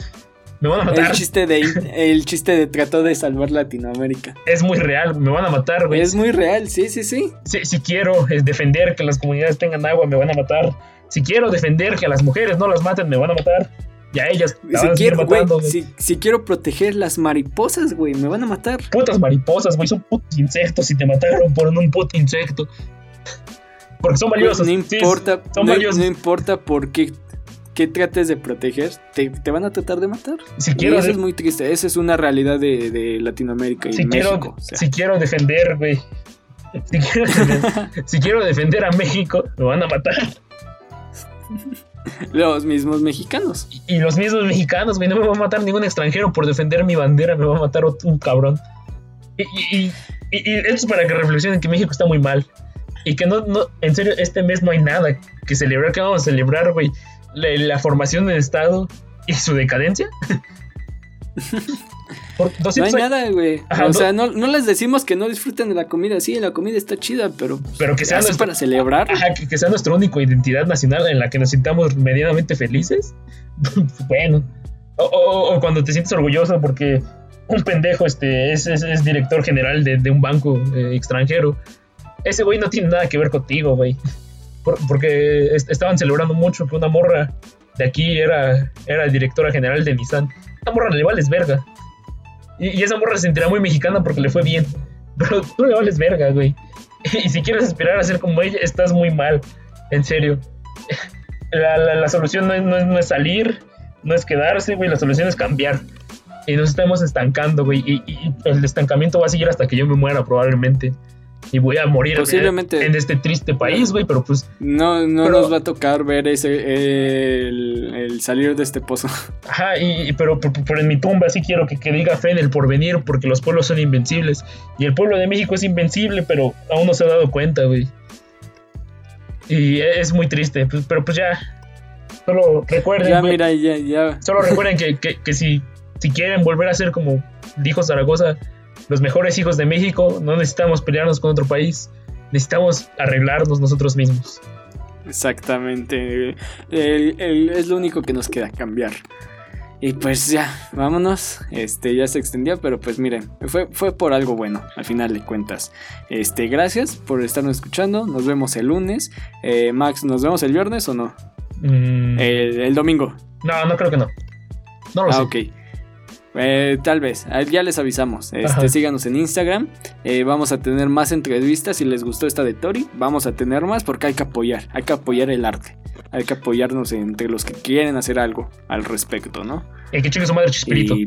S3: me van a matar.
S2: El chiste de, el chiste de trató de salvar Latinoamérica.
S3: Es muy real, me van a matar, güey.
S2: Es muy real, sí, sí, sí.
S3: Si, quiero defender que las comunidades tengan agua, me van a matar. Si quiero defender que a las mujeres no las maten, me van a matar. Y a ellas
S2: si quiero, matando, si, si, quiero proteger las mariposas, güey, me van a matar.
S3: Putas mariposas, güey, son putos insectos y te mataron por un puto insecto. Porque son valiosos.
S2: no importa, son valiosos. no importa por qué que trates de proteger, te, van a tratar de matar.
S3: Si quiero
S2: eso es muy triste. Esa es una realidad de, Latinoamérica y
S3: si
S2: México.
S3: Si quiero defender, güey. [laughs] Si quiero, defender, a México, me van a matar.
S2: Los mismos mexicanos.
S3: Y, los mismos mexicanos, güey. No me va a matar ningún extranjero por defender mi bandera. Me va a matar un cabrón. Y, y, esto es para que reflexionen que México está muy mal. Y que no, no, en serio, este mes no hay nada que celebrar. ¿Qué vamos a celebrar, güey? La, formación del Estado y su decadencia. [laughs]
S2: no hay nada, güey. o sea, no, no, les decimos que no disfruten de la comida. Sí, la comida está chida, pero.
S3: Pero que sea
S2: nuestro, para celebrar.
S3: Ajá, que, sea nuestra única identidad nacional en la que nos sintamos medianamente felices. [laughs] bueno. O, cuando te sientes orgulloso porque un pendejo este, es, es, director general de, de un banco eh, extranjero. Ese güey no tiene nada que ver contigo, güey. Porque estaban celebrando mucho que una morra de aquí era, era directora general de Nissan. Esa morra le vales verga. Y, esa morra se sentirá muy mexicana porque le fue bien. [laughs] Pero tú le vales verga, güey. Y si quieres esperar a ser como ella, estás muy mal. En serio. [laughs] La, solución no es, no, es, salir, no es quedarse, güey. La solución es cambiar. Y nos estamos estancando, güey. y el estancamiento va a seguir hasta que yo me muera, probablemente y voy a morir
S2: Posiblemente,
S3: en este triste país, güey, pero pues...
S2: No, no nos va a tocar ver ese el, salir de este pozo. [laughs]
S3: Ajá, y, pero, pero, en mi tumba sí quiero que, que, diga fe en el porvenir, porque los pueblos son invencibles. Y el pueblo de México es invencible, pero aún no se ha dado cuenta, güey. Y es muy triste, pues, pero pues ya... Solo recuerden...
S2: Ya, mira, ya, ya.
S3: Solo recuerden [laughs] que, que, que si, si quieren volver a ser como dijo Zaragoza los mejores hijos de México, no necesitamos pelearnos con otro país, necesitamos arreglarnos nosotros mismos.
S2: Exactamente, es lo único que nos queda cambiar. Y pues ya, vámonos. Este ya se extendió, pero pues miren, fue, fue por algo bueno, al final de cuentas. Este, gracias por estarnos escuchando. Nos vemos el lunes. Eh, Max, ¿nos vemos el viernes o no? Mm. El, domingo.
S3: No, no creo que no. No lo ah,
S2: ok. Eh, tal vez, ya les avisamos. Este, síganos en Instagram. Eh, vamos a tener más entrevistas. Si les gustó esta de Tori, vamos a tener más porque hay que apoyar. Hay que apoyar el arte. Hay que apoyarnos entre los que quieren hacer algo al respecto, ¿no?
S3: Y que chingue su madre chispirito. [laughs]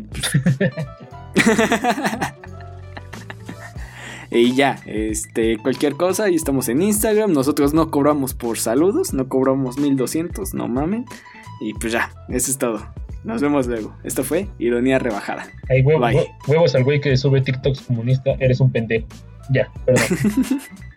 S2: Y... ya, este, cualquier cosa, y estamos en Instagram. Nosotros no cobramos por saludos, no cobramos 1200, no mamen. Y pues ya, eso es todo. Nos vemos luego. Esto fue Ironía Rebajada.
S3: Hay huevos al güey que sube TikToks comunista. Eres un pendejo. Ya, perdón. [laughs]